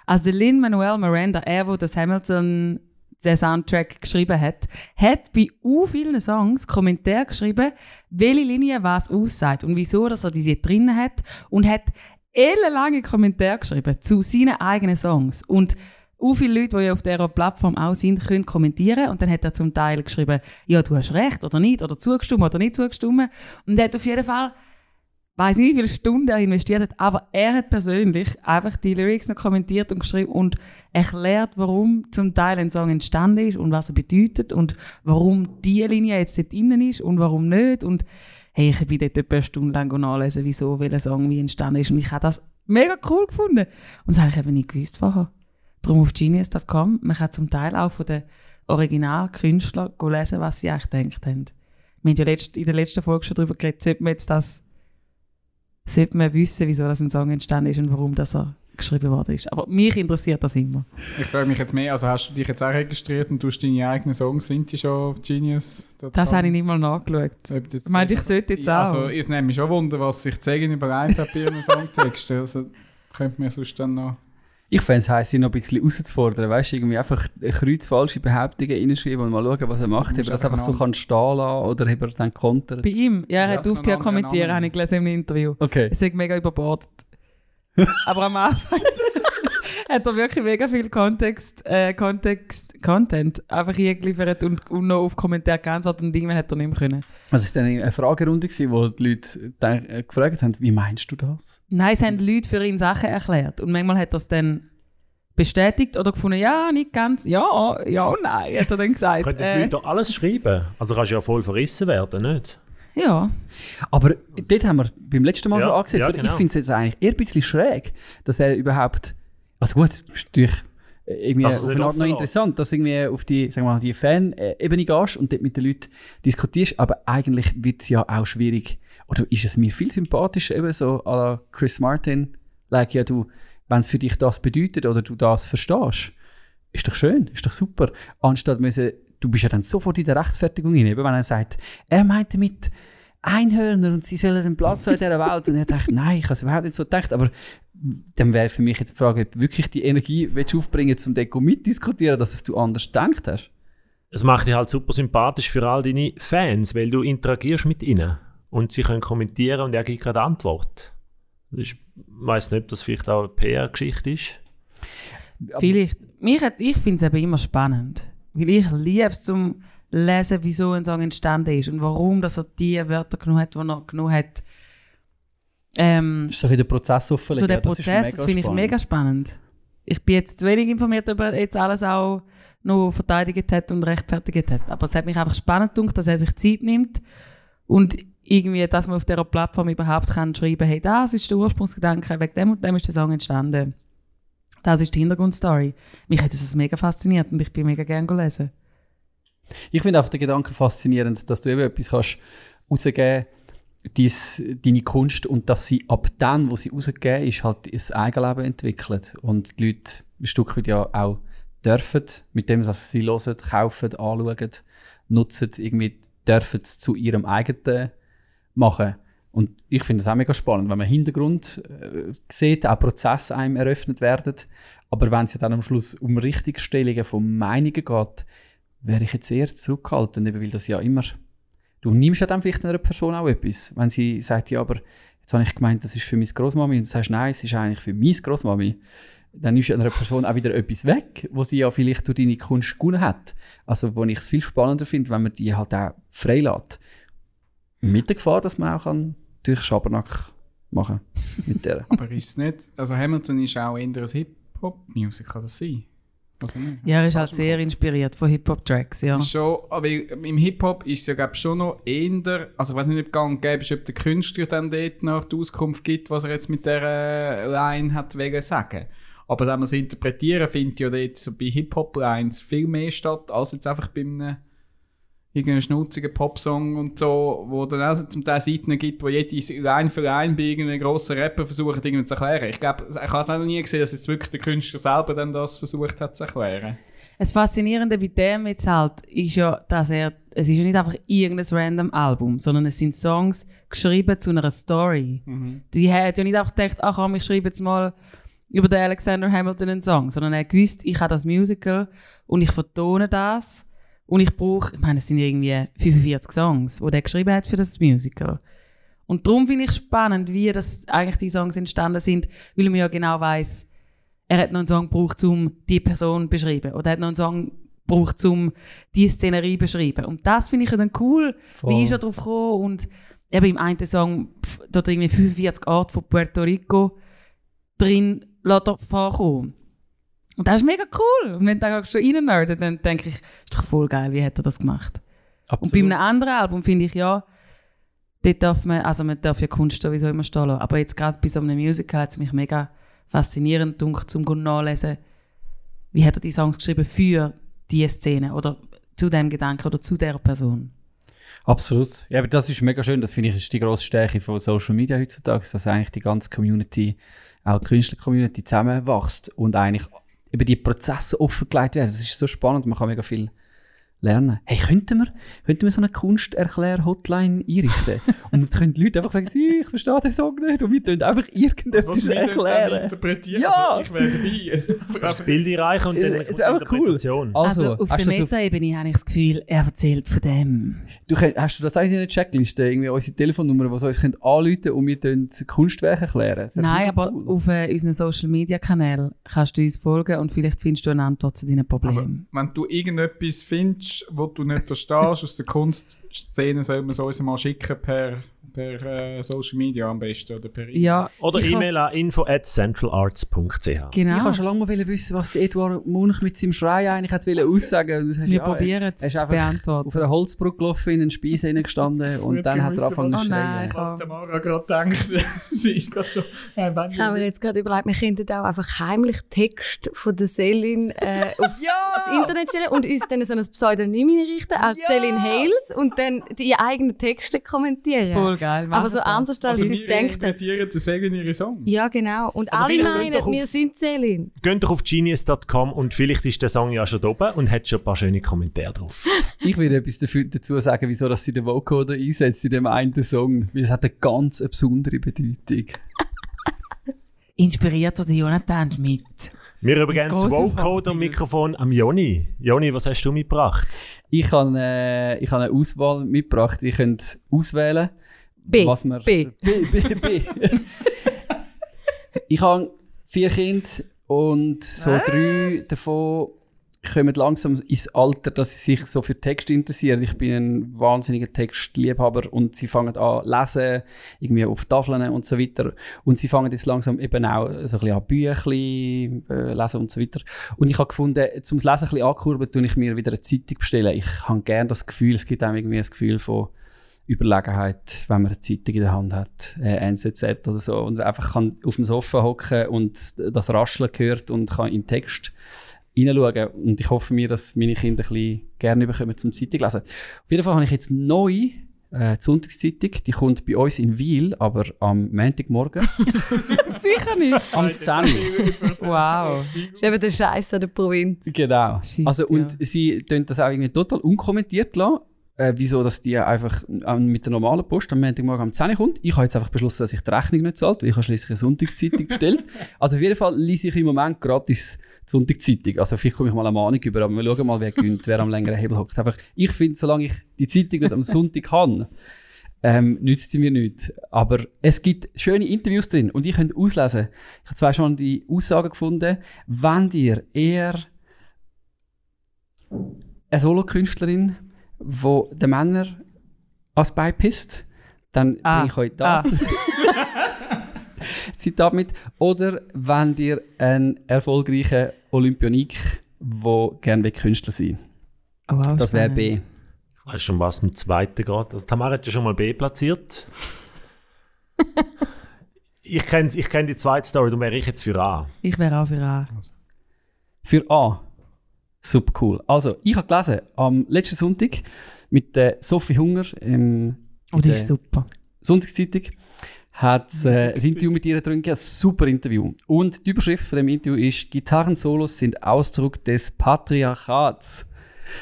Also Lin-Manuel Miranda, er, der das Hamilton den Soundtrack geschrieben hat, hat bei u vielen Songs Kommentare geschrieben, welche Linie was aussagt und wieso dass er die dort drin hat und hat ellenlange Kommentare geschrieben zu seinen eigenen Songs. Und u viele Leute, die auf dieser Plattform auch sind, können kommentieren und dann hat er zum Teil geschrieben, ja, du hast recht oder nicht oder zugestimmt oder nicht zugestimmt. Und er hat auf jeden Fall weiß nicht, wie viele Stunden er investiert hat, aber er hat persönlich einfach die Lyrics noch kommentiert und geschrieben und erklärt, warum zum Teil ein Song entstanden ist und was er bedeutet und warum die Linie jetzt dort drin ist und warum nicht und hey, ich bin dort etwa eine Stunde lang nachlesen, wieso welcher Song wie entstanden ist und ich habe das mega cool gefunden und das habe ich eben nicht gewusst vorher. Darum auf genius.com, man kann zum Teil auch von den Originalkünstlern lesen, was sie eigentlich gedacht haben. Wir haben ja in der letzten Folge schon darüber geredet, sollte man jetzt das sollte man wissen, wieso das ein Song entstanden ist und warum das er geschrieben worden ist. Aber mich interessiert das immer. Ich frage mich jetzt mehr, also hast du dich jetzt auch registriert und tust deine eigenen Songs, sind die schon auf Genius? Das habe ich nicht mal nachgeschaut. Meinst du, ich sollte jetzt Ja, auch? Also, ich nehme mich schon Wunder, was sich Zegin überlegt hat bei ihren Songtexten. Also, könnte mir sonst dann noch... Ich fände es heiß, ihn noch ein bisschen herauszufordern. Weißt du, irgendwie einfach kreuzfalsche Behauptungen reinschreiben und mal schauen, was er macht. Ob er das einfach so einen kann stehen lassen oder ob er dann kontert. Bei ihm? Ja, er hat aufgehört zu kommentieren, habe ich gelesen im Interview. Okay. Es ist mega überbordet. Aber am Anfang hat er wirklich mega viel Kontext, äh, Kontext, Content einfach eingeliefert und, und noch auf Kommentare geantwortet und irgendwann hat er nicht mehr können. Also es war dann eine Fragerunde, gewesen, wo die Leute äh, gefragt haben, wie meinst du das? Nein, es haben Leute für ihn Sachen erklärt. Und manchmal hat er es dann bestätigt oder gefunden, ja, nicht ganz, ja, ja, nein, hat er dann gesagt. Können die Äh, Leute doch alles schreiben? Also kannst du ja voll verrissen werden, nicht? ja, Aber dort haben wir beim letzten Mal Ja, schon angesetzt. ja, oder? Ich genau. finde es jetzt eigentlich eher ein bisschen schräg, dass er überhaupt. Also gut, es ist natürlich äh, irgendwie Dass es auf eine Art noch interessant, dass du irgendwie auf die, sagen wir mal, die Fan-Ebene gehst und dort mit den Leuten diskutierst, aber eigentlich wird es ja auch schwierig. Oder ist es mir viel sympathischer, eben so à la Chris Martin, like, ja, du, wenn es für dich das bedeutet oder du das verstehst, ist doch schön, ist doch super. Anstatt müssen, du bist ja dann sofort in der Rechtfertigung rein, eben wenn er sagt, er meinte mit Einhörner und sie sollen den Platz haben in dieser Welt. Und er dachte, nein, ich habe es überhaupt nicht so gedacht. Aber dann wäre für mich jetzt die Frage, ob du wirklich die Energie willst du aufbringen zum Deko mitdiskutieren, dass es du anders gedacht hast. Es macht dich halt super sympathisch für all deine Fans, weil du interagierst mit ihnen. Und sie können kommentieren und er gibt gerade Antwort. Ich weiß nicht, ob das vielleicht auch eine PR-Geschichte ist. vielleicht. Mich hat, ich finde es eben immer spannend. Weil ich liebe es zum Lesen, wieso ein Song entstanden ist und warum dass er die Wörter genommen hat, die er genommen hat. Ähm, ist so der Prozess offen. so der Prozess, das finde ich mega spannend. Ich bin jetzt zu wenig informiert, ob er jetzt alles auch noch verteidigt hat und rechtfertigt hat. Aber es hat mich einfach spannend gedacht, dass er sich Zeit nimmt und irgendwie, dass man auf dieser Plattform überhaupt kann schreiben hey, das ist der Ursprungsgedanke, wegen dem und dem ist der Song entstanden. Das ist die Hintergrundstory. Mich hat das mega fasziniert und ich bin mega gerne gelesen. Ich finde auch den Gedanken faszinierend, dass du eben etwas kannst rausgeben dies, deine Kunst und dass sie ab dann, wo sie rausgegeben ist, halt ein Eigenleben entwickelt. Und die Leute ein Stück weit ja auch dürfen, mit dem, was sie hören, kaufen, anschauen, nutzen, irgendwie dürfen es zu ihrem eigenen machen. Und ich finde es auch mega spannend, wenn man Hintergrund äh, sieht, auch Prozesse einem eröffnet werden. Aber wenn es ja dann am Schluss um Richtigstellungen von Meinungen geht, wäre ich jetzt eher zurückhaltend, weil das ja immer. Du nimmst ja dann vielleicht einer Person auch etwas. Wenn sie sagt, ja, aber jetzt habe ich gemeint, das ist für meine Großmami und du sagst, nein, es ist eigentlich für meine Großmami. Dann nimmst du einer Person auch wieder etwas weg, wo sie ja vielleicht durch deine Kunst gewonnen hat. Also, wo ich es viel spannender finde, wenn man die halt auch freilässt. Mit der Gefahr, dass man auch kann durch Schabernack machen mit der. Aber ist es nicht... Also Hamilton ist auch eher ein Hip-Hop-Music, kann das sein? Ne? Ja, er ist halt sehr inspiriert von Hip-Hop-Tracks, ja. Es ist schon, aber im Hip-Hop ist es ja glaub, schon noch eher, also ich weiß nicht, ob gang und gäbe ist, ob der Künstler dann dort noch die Auskunft gibt, was er jetzt mit dieser Line hat wegen sagen. Aber wenn wir es interpretieren, findet ja dort so bei Hip-Hop-Lines viel mehr statt, als jetzt einfach bei einem irgendeinen schnurzigen Popsong und so, wo dann auch so zum Teil Seiten gibt, wo jede Line für Line bei irgendeinem grossen Rapper versucht, irgendwie zu erklären. Ich glaube, ich habe es auch noch nie gesehen, dass jetzt wirklich der Künstler selber dann das versucht hat zu erklären. Das Faszinierende bei dem jetzt halt ist ja, dass er, es ist ja nicht einfach irgendein random Album, sondern es sind Songs geschrieben zu einer Story. Die hat ja nicht einfach gedacht, ach komm, ich schreibe jetzt mal über den Alexander Hamilton einen Song, sondern er gewusst, ich habe das Musical und ich vertone das und ich brauche, ich meine, es sind irgendwie 45 Songs, die er geschrieben hat für das Musical. Und darum finde ich spannend, wie das eigentlich die Songs entstanden sind, weil man ja genau weiß, er hat noch einen Song gebraucht, um die Person zu beschreiben. Oder er hat noch einen Song gebraucht, um die Szenerie zu beschreiben. Und das finde ich dann cool. Voll. Wie ist er drauf gekommen? Und eben im einen Song, dort irgendwie 45 Orte von Puerto Rico drin lässt er vorkommen. Und das ist mega cool. Und wenn du da schon reinnerdet, dann denke ich, ist doch voll geil, wie hat er das gemacht? Und bei einem anderen Album finde ich ja, dort darf man, also man darf ja Kunst sowieso immer stehen lassen, aber jetzt gerade bei so einem Musical hat es mich mega faszinierend gedacht, zum nachlesen, wie hat er die Songs geschrieben für diese Szene oder zu dem Gedanken oder zu der Person. Absolut. Ja, aber das ist mega schön. Das finde ich ist die grosse Stärke von Social Media heutzutage, dass eigentlich die ganze Community, auch die Künstler-Community zusammenwächst und eigentlich über die Prozesse offengelegt werden. Das ist so spannend. Man kann mega viel lernen. Hey, könnten wir, könnten wir so eine Kunsterklär-Hotline einrichten? und dann können die Leute einfach sagen, «Sie, ich verstehe den Song nicht. Und wir können einfach irgendetwas erklären. interpretieren, Ja. also ich wäre dabei. Das Bild einreichen und dann Es ist einfach cool. Interpretation. Also, auf der Meta-Ebene habe ich das Gefühl, er erzählt von dem. Du könnt, hast du das auch in einer Checkliste? Irgendwie unsere Telefonnummer, die uns könnt anrufen und wir können das Kunstwerk erklären? Nein, aber cool. auf äh, unseren Social-Media-Kanälen kannst du uns folgen und vielleicht findest du eine Antwort zu deinen Also, Problemen. wenn du irgendetwas findest, was du nicht verstehst aus der Kunstszene, soll man es uns mal schicken per, per äh, Social Media am besten oder per E-Mail. ja, Oder. E-Mail an info at centralarts.ch. Ich Genau. habe schon lange mal wissen, was der Eduard Munch mit seinem Schrei eigentlich hat wollen aussagen. Das hast Wir ja, probieren er es zu beantworten. Auf einer Holzbrücke gelaufen, in einen Speis gestanden und dann hat er angefangen zu Oh nein. schreien. Was der Mara gerade denkt, sie ist gerade so, äh, Ich habe mir jetzt gerade überlegt, wir könnten auch einfach heimlich Text von der Selin äh, auf das Internet stellen und uns dann so ein Pseudonym einrichten, als Selin Hales, und dann die eigenen Texte kommentieren. Voll geil. Aber machen so das. anders, als also sie wir es denkt hat. interpretieren das sagen ihre Songs. Ja, genau. Und Also alle meinen, wir sind Selin. Geht doch auf genius.com und vielleicht ist der Song ja schon da oben und hat schon ein paar schöne Kommentare drauf. Ich will etwas dafür, dazu sagen, wieso dass sie den Vocoder einsetzt in dem einen Song. Weil es hat eine ganz eine besondere Bedeutung. Inspiriert durch Jonathan Schmidt. Wir übrigens grosse Vocoder Mikrofon am Joni. Joni, was hast du mitgebracht? Ich habe äh, ich habe eine Auswahl mitgebracht. Ihr könnt auswählen, B. was man... B. B, B, B. ich habe vier Kinder und so drei davon kommen langsam ins Alter, dass sie sich so für Text interessieren. Ich bin ein wahnsinniger Textliebhaber und sie fangen an lesen, irgendwie auf Tafeln und so weiter. Und sie fangen jetzt langsam eben auch so ein bisschen an Büchli äh, lesen und so weiter. Und ich habe gefunden, zum Lesen ein bisschen ankurbeln, tue ich mir wieder eine Zeitung bestellen. Ich habe gerne das Gefühl, es gibt einem irgendwie das Gefühl von Überlegenheit, wenn man eine Zeitung in der Hand hat, äh, NZZ oder so, und einfach kann auf dem Sofa hocken und das Rascheln hört und kann in den Text hineinschauen. Und ich hoffe mir, dass meine Kinder ein bisschen gerne bekommen zum Zeitung lesen. Auf jeden Fall habe ich jetzt neu äh, die Sonntagszeitung, die kommt bei uns in Wiel, aber am Montagmorgen, Sicher nicht. am 10 Uhr. Wow. Das ist eben der Scheiß an der Provinz. Genau. Also, und ja. sie tun das auch irgendwie total unkommentiert lassen. Äh, wieso, dass die einfach ähm, mit der normalen Post am Montagmorgen um 10 Uhr kommt. Ich habe jetzt einfach beschlossen, dass ich die Rechnung nicht zahlt, weil ich habe schliesslich eine Sonntagszeitung bestellt. also auf jeden Fall lese ich im Moment gratis die Sonntagszeitung. Also vielleicht komme ich mal eine Mahnung über, aber wir schauen mal, wer gönnt, wer am längeren Hebel hockt. Einfach, ich finde, solange ich die Zeitung nicht am Sonntag habe, ähm, nützt sie mir nichts. Aber es gibt schöne Interviews drin und ihr könnt auslesen. Ich habe zwar schon die Aussage gefunden, wenn ihr eher eine Solokünstlerin, wo den Männer als Bein pisst, dann Ah. bringe ich euch das. Zitat mit. Oder wenn ihr einen erfolgreichen Olympionik wo gerne Künstler sein Oh, wow, Das wäre. B. Ich weiß schon, was im zweiten geht. Also Tamara hat ja schon mal B platziert. ich kenne ich kenn die zweite Story, darum wäre ich jetzt für A. Ich wäre auch für A. Für A. Super cool. Also, ich habe gelesen, am letzten Sonntag mit der Sophie Hunger im Oh, die ist super. Sonntagszeitung hat äh, ein Interview mit ihr drin gegeben, ein super Interview. Und die Überschrift von dem Interview ist «Gitarrensolos sind Ausdruck des Patriarchats».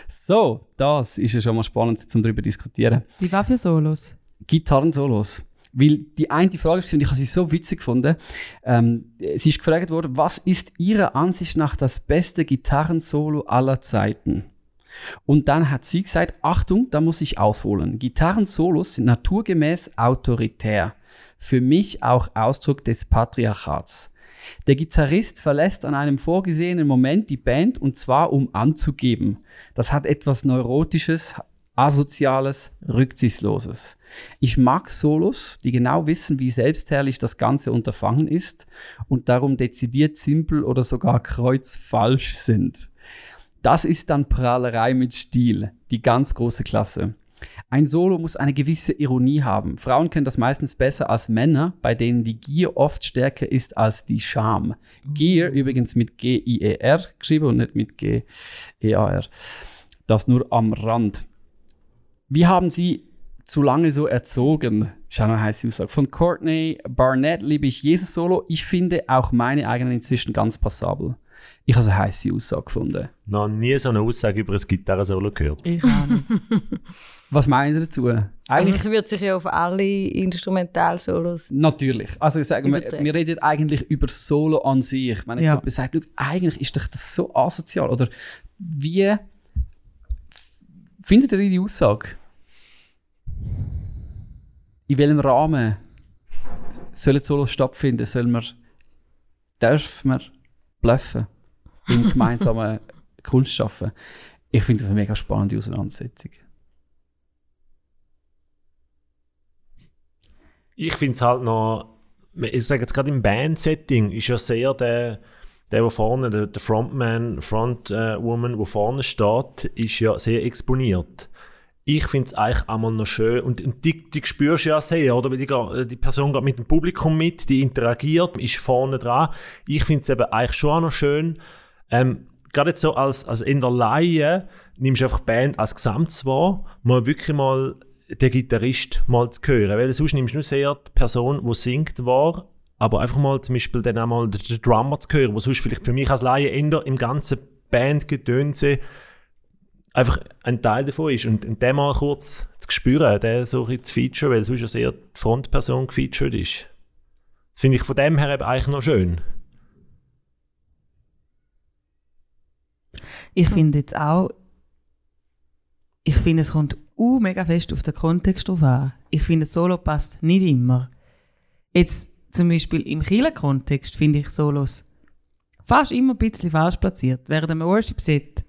So, das ist ja schon mal spannend, um darüber zu diskutieren. Die war für Solos. Gitarrensolos. Weil die eine Frage ist, und ich habe sie so witzig gefunden, ähm, sie ist gefragt worden, was ist Ihrer Ansicht nach das beste Gitarrensolo aller Zeiten? Und dann hat sie gesagt, Achtung, da muss ich ausholen. Gitarrensolos sind naturgemäß autoritär. Für mich auch Ausdruck des Patriarchats. Der Gitarrist verlässt an einem vorgesehenen Moment die Band und zwar um anzugeben. Das hat etwas Neurotisches, Asoziales, Rücksichtsloses. Ich mag Solos, die genau wissen, wie selbstherrlich das ganze Unterfangen ist und darum dezidiert simpel oder sogar kreuzfalsch sind. Das ist dann Prahlerei mit Stil, die ganz große Klasse. Ein Solo muss eine gewisse Ironie haben. Frauen können das meistens besser als Männer, bei denen die Gier oft stärker ist als die Scham. Gier übrigens mit G-I-E-R geschrieben und nicht mit G-E-A-R. Das nur am Rand. Wie haben Sie zu lange so erzogen? Ist auch eine heiße Aussage. Von Courtney Barnett liebe ich Jesus Solo. Ich finde auch meine eigenen inzwischen ganz passabel. Ich habe eine heiße Aussage gefunden. Noch nie so eine Aussage über ein Gitarrensolo gehört. Ich auch nicht. Was meinen Sie dazu? Also Eigentlich es wird sich ja auf alle Instrumentalsolos. Natürlich. Also ich sage, wir, wir reden eigentlich über Solo an sich. Wenn jetzt Ja. jemand sagt, «Schau, eigentlich ist doch das so asozial. Oder wie findet ihr die Aussage? In welchem Rahmen sollen Solos stattfinden? Soll man, darf man bluffen im gemeinsamen Kunst schaffen? Ich finde das eine mega spannende Auseinandersetzung. Ich finde es halt noch, ich sage jetzt gerade im Band-Setting, ist ja sehr der, der, der vorne, der, der Frontman, Frontwoman, wo vorne steht, ist ja sehr exponiert. Ich finde es eigentlich einmal noch schön und, und die, die spürst du ja sehr, oder? Weil die, ga- die Person geht mit dem Publikum mit, die interagiert, ist vorne dran. Ich finde es eben eigentlich schon auch noch schön, ähm, gerade jetzt so als, als in der Laie nimmst du einfach die Band als Gesamt wahr, mal wirklich mal den Gitarrist mal zu hören, weil sonst nimmst du nur sehr die Person, die singt, wahr, aber einfach mal zum Beispiel dann auch mal den, Drummer zu hören, wo sonst vielleicht für mich als Laie eher im ganzen Bandgedönse einfach ein Teil davon ist und, und den mal kurz zu spüren, den so ein zu featuren, weil sonst ja sehr die Frontperson gefeatured ist. Das finde ich von dem her eigentlich noch schön. Ich finde jetzt auch, ich finde, es kommt uh, mega fest auf den Kontext drauf an. Ich finde, Solo passt nicht immer. Jetzt zum Beispiel im Kieler-Kontext finde ich Solos fast immer ein bisschen falsch platziert. Während einem Worship-Set,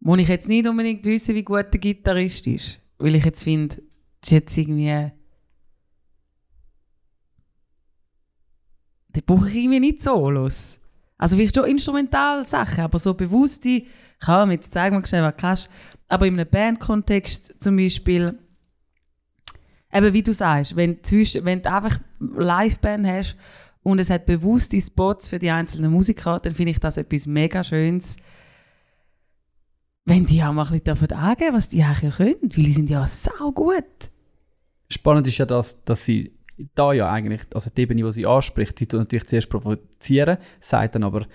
wo ich jetzt nicht unbedingt wissen, wie gut der Gitarrist ist, weil ich jetzt finde, das ist jetzt irgendwie... Da brauche ich irgendwie nicht Solos. Also vielleicht schon Instrumentalsachen, aber so bewusste, kann mir jetzt zeigen, mal schnell, was du kannst, aber in einem Bandkontext zum Beispiel, eben wie du sagst, wenn, zwischen, wenn du einfach Liveband hast und es hat bewusste Spots für die einzelnen Musiker, dann finde ich das etwas mega Schönes, wenn die auch mal ein bisschen angeben, was die eigentlich können, weil die sind ja sau gut. Spannend ist ja, dass, dass sie da ja eigentlich, also die Ebene, die sie anspricht, sie tut natürlich zuerst provozieren, sagt dann aber,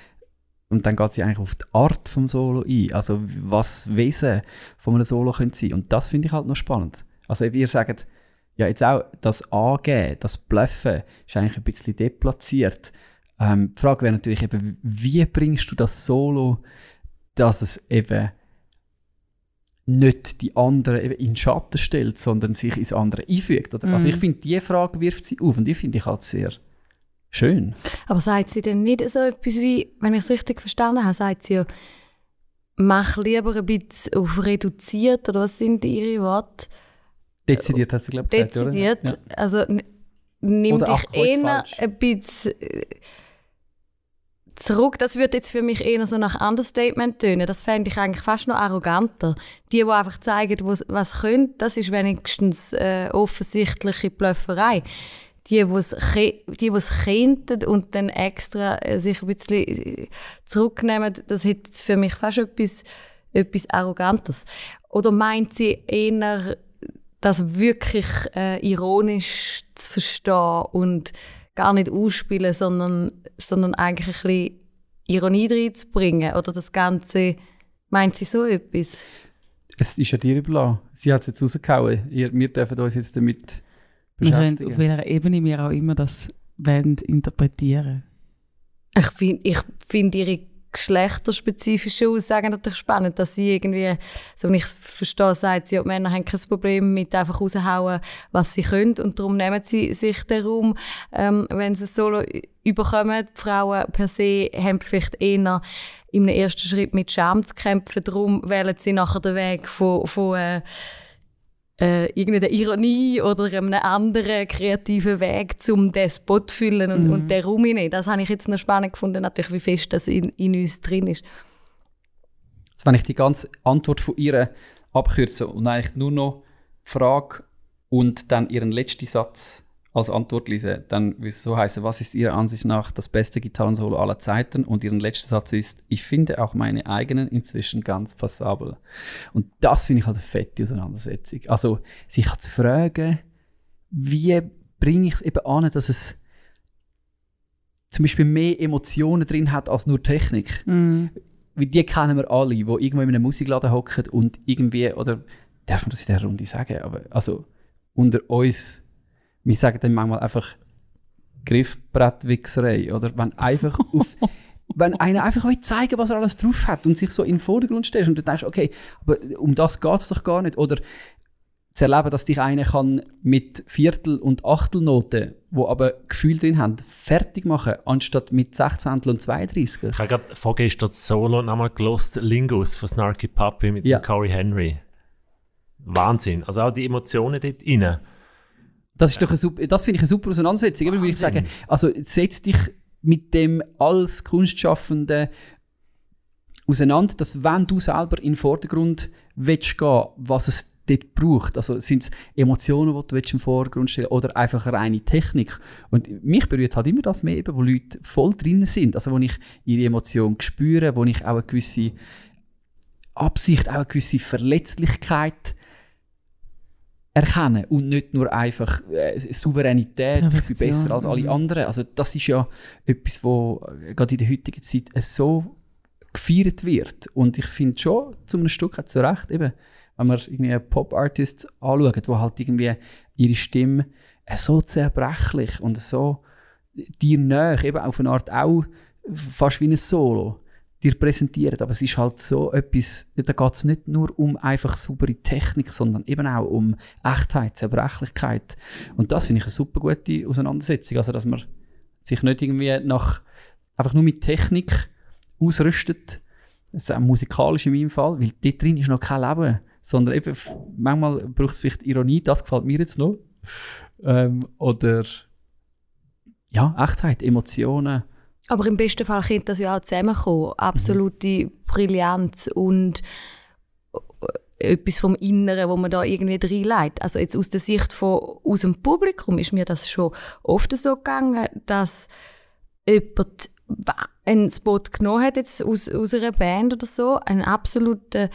und dann geht sie eigentlich auf die Art vom Solo ein, also was Wesen von einem Solo könnte sein. Und das finde ich halt noch spannend. Also ihr sagt, ja jetzt auch das Angeben, das Bluffen ist eigentlich ein bisschen deplatziert. Ähm, die Frage wäre natürlich eben, wie bringst du das Solo, dass es eben nicht die anderen in den Schatten stellt, sondern sich ins andere einfügt. Oder? Also Mhm. ich finde, diese Frage wirft sie auf und die finde ich halt sehr schön. Aber sagt sie denn nicht so etwas wie, wenn ich es richtig verstanden habe, sagt sie ja, mach lieber ein bisschen auf reduziert, oder was sind ihre Worte? Dezidiert hat sie, glaube ich, gesagt, Dezidiert. oder? Ja. Also nimm Oder dich eher ein bisschen äh, zurück, das würde jetzt für mich eher so nach Understatement tönen. Das fände ich eigentlich fast noch arroganter. Die, die einfach zeigen, was, was können, das ist wenigstens äh, offensichtliche Blöfferei. Die, die es könnten und dann extra äh, sich ein bisschen äh, zurücknehmen, das hätte jetzt für mich fast etwas, etwas Arrogantes. Oder meint sie eher, das wirklich äh, ironisch zu verstehen und gar nicht ausspielen, sondern, sondern eigentlich ein bisschen Ironie reinzubringen? Oder das Ganze, meint sie so etwas? Es ist ja dir überlassen. Sie hat es jetzt rausgehauen. Ihr, wir dürfen uns jetzt damit Wir beschäftigen. auf welcher Ebene wir auch immer das wollen, interpretieren Ich finde ich find ihre geschlechterspezifischen Aussagen natürlich spannend, dass sie irgendwie, so wie ich es verstehe, sagt sie, die Männer haben kein Problem mit einfach raushauen, was sie können und darum nehmen sie sich den Raum, ähm, wenn sie es solo überkommen. Die Frauen per se haben vielleicht eher einem ersten Schritt mit Scham zu kämpfen, darum wählen sie nachher den Weg von, von äh, äh, irgendeiner Ironie oder einem anderen kreativen Weg, um den Spot zu füllen und, Mhm. und den Raum hinein. Das habe ich jetzt noch spannend gefunden, natürlich, wie fest das in, in uns drin ist. Jetzt, wenn ich die ganze Antwort von ihr abkürze und eigentlich nur noch die Frage und dann ihren letzten Satz als Antwort lese, dann würde es so heißen, was ist Ihrer Ansicht nach das beste Gitarrensolo aller Zeiten? Und Ihren letzter Satz ist, ich finde auch meine eigenen inzwischen ganz passabel. Und das finde ich halt eine fette Auseinandersetzung. Also, sich zu fragen, wie bringe ich es eben an, dass es zum Beispiel mehr Emotionen drin hat als nur Technik Mhm. weil die kennen wir alle, die irgendwo in einem Musikladen hocken und irgendwie, oder darf man das in dieser Runde sagen, aber also unter uns, wir sagen dann manchmal einfach Griffbrettwichserei, oder wenn einfach auf, wenn einer einfach will zeigen was er alles drauf hat und sich so in den Vordergrund stellt und du denkst, okay, aber um das geht es doch gar nicht, oder zu erleben, dass dich einer kann mit Viertel- und Achtelnoten, wo aber Gefühl drin haben, fertig machen, anstatt mit Sechzehntel und Zweiunddreißiger. Ich habe gerade vorgestern das Solo nochmal gelost, Lingus von Snarky Puppy mit Ja. dem Corey Henry. Wahnsinn. Also auch die Emotionen dort rein. Das, ist doch eine super, das finde ich eine super Auseinandersetzung. Eben, würde ich sagen, also setz dich mit dem als Kunstschaffende auseinander, dass wenn du selber in den Vordergrund willst gehen, was es dort braucht. Also sind es Emotionen, die du willst im Vordergrund stellen oder einfach reine Technik. Und mich berührt halt immer das mehr, eben, wo Leute voll drin sind. Also wo ich ihre Emotionen spüre, wo ich auch eine gewisse Absicht, auch eine gewisse Verletzlichkeit erkennen und nicht nur einfach äh, Souveränität, ich bin besser als alle mhm. anderen. Also das ist ja etwas, wo äh, gerade in der heutigen Zeit äh, so gefeiert wird. Und ich finde schon, zu einem Stück hat zu Recht, eben, wenn man irgendwie einen Pop-Artist anschaut, wo halt irgendwie ihre Stimme äh, so zerbrechlich und so dir näher, eben auf eine Art auch fast wie ein Solo, dir präsentiert. Aber es ist halt so etwas, da geht es nicht nur um einfach saubere Technik, sondern eben auch um Echtheit, Zerbrechlichkeit. Und das finde ich eine super gute Auseinandersetzung. Also, dass man sich nicht irgendwie nach, einfach nur mit Technik ausrüstet, das ist auch musikalisch in meinem Fall, weil dort drin ist noch kein Leben, sondern eben, manchmal braucht es vielleicht Ironie, das gefällt mir jetzt noch. Ähm, oder ja, Echtheit, Emotionen. Aber im besten Fall könnte das ja auch zusammenkommen. Absolute Brillanz und äh, etwas vom Inneren, wo man da irgendwie reinlegt. Also jetzt aus der Sicht von aus dem Publikum ist mir das schon oft so gegangen, dass jemand einen Spot genommen hat jetzt aus, aus einer Band oder so, einen absoluten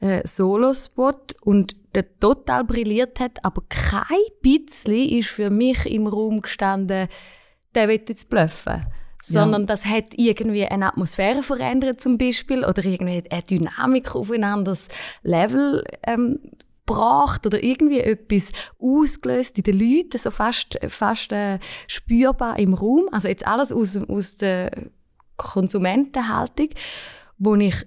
äh, Solo-Spot und der total brilliert hat, aber kein bisschen ist für mich im Raum gestanden, der will jetzt bluffen. Sondern das hat irgendwie eine Atmosphäre verändert zum Beispiel oder irgendwie eine Dynamik auf ein anderes Level ähm, gebracht oder irgendwie etwas ausgelöst in den Leuten, so fast, fast äh, spürbar im Raum. Also jetzt alles aus, aus der Konsumentenhaltung, wo ich,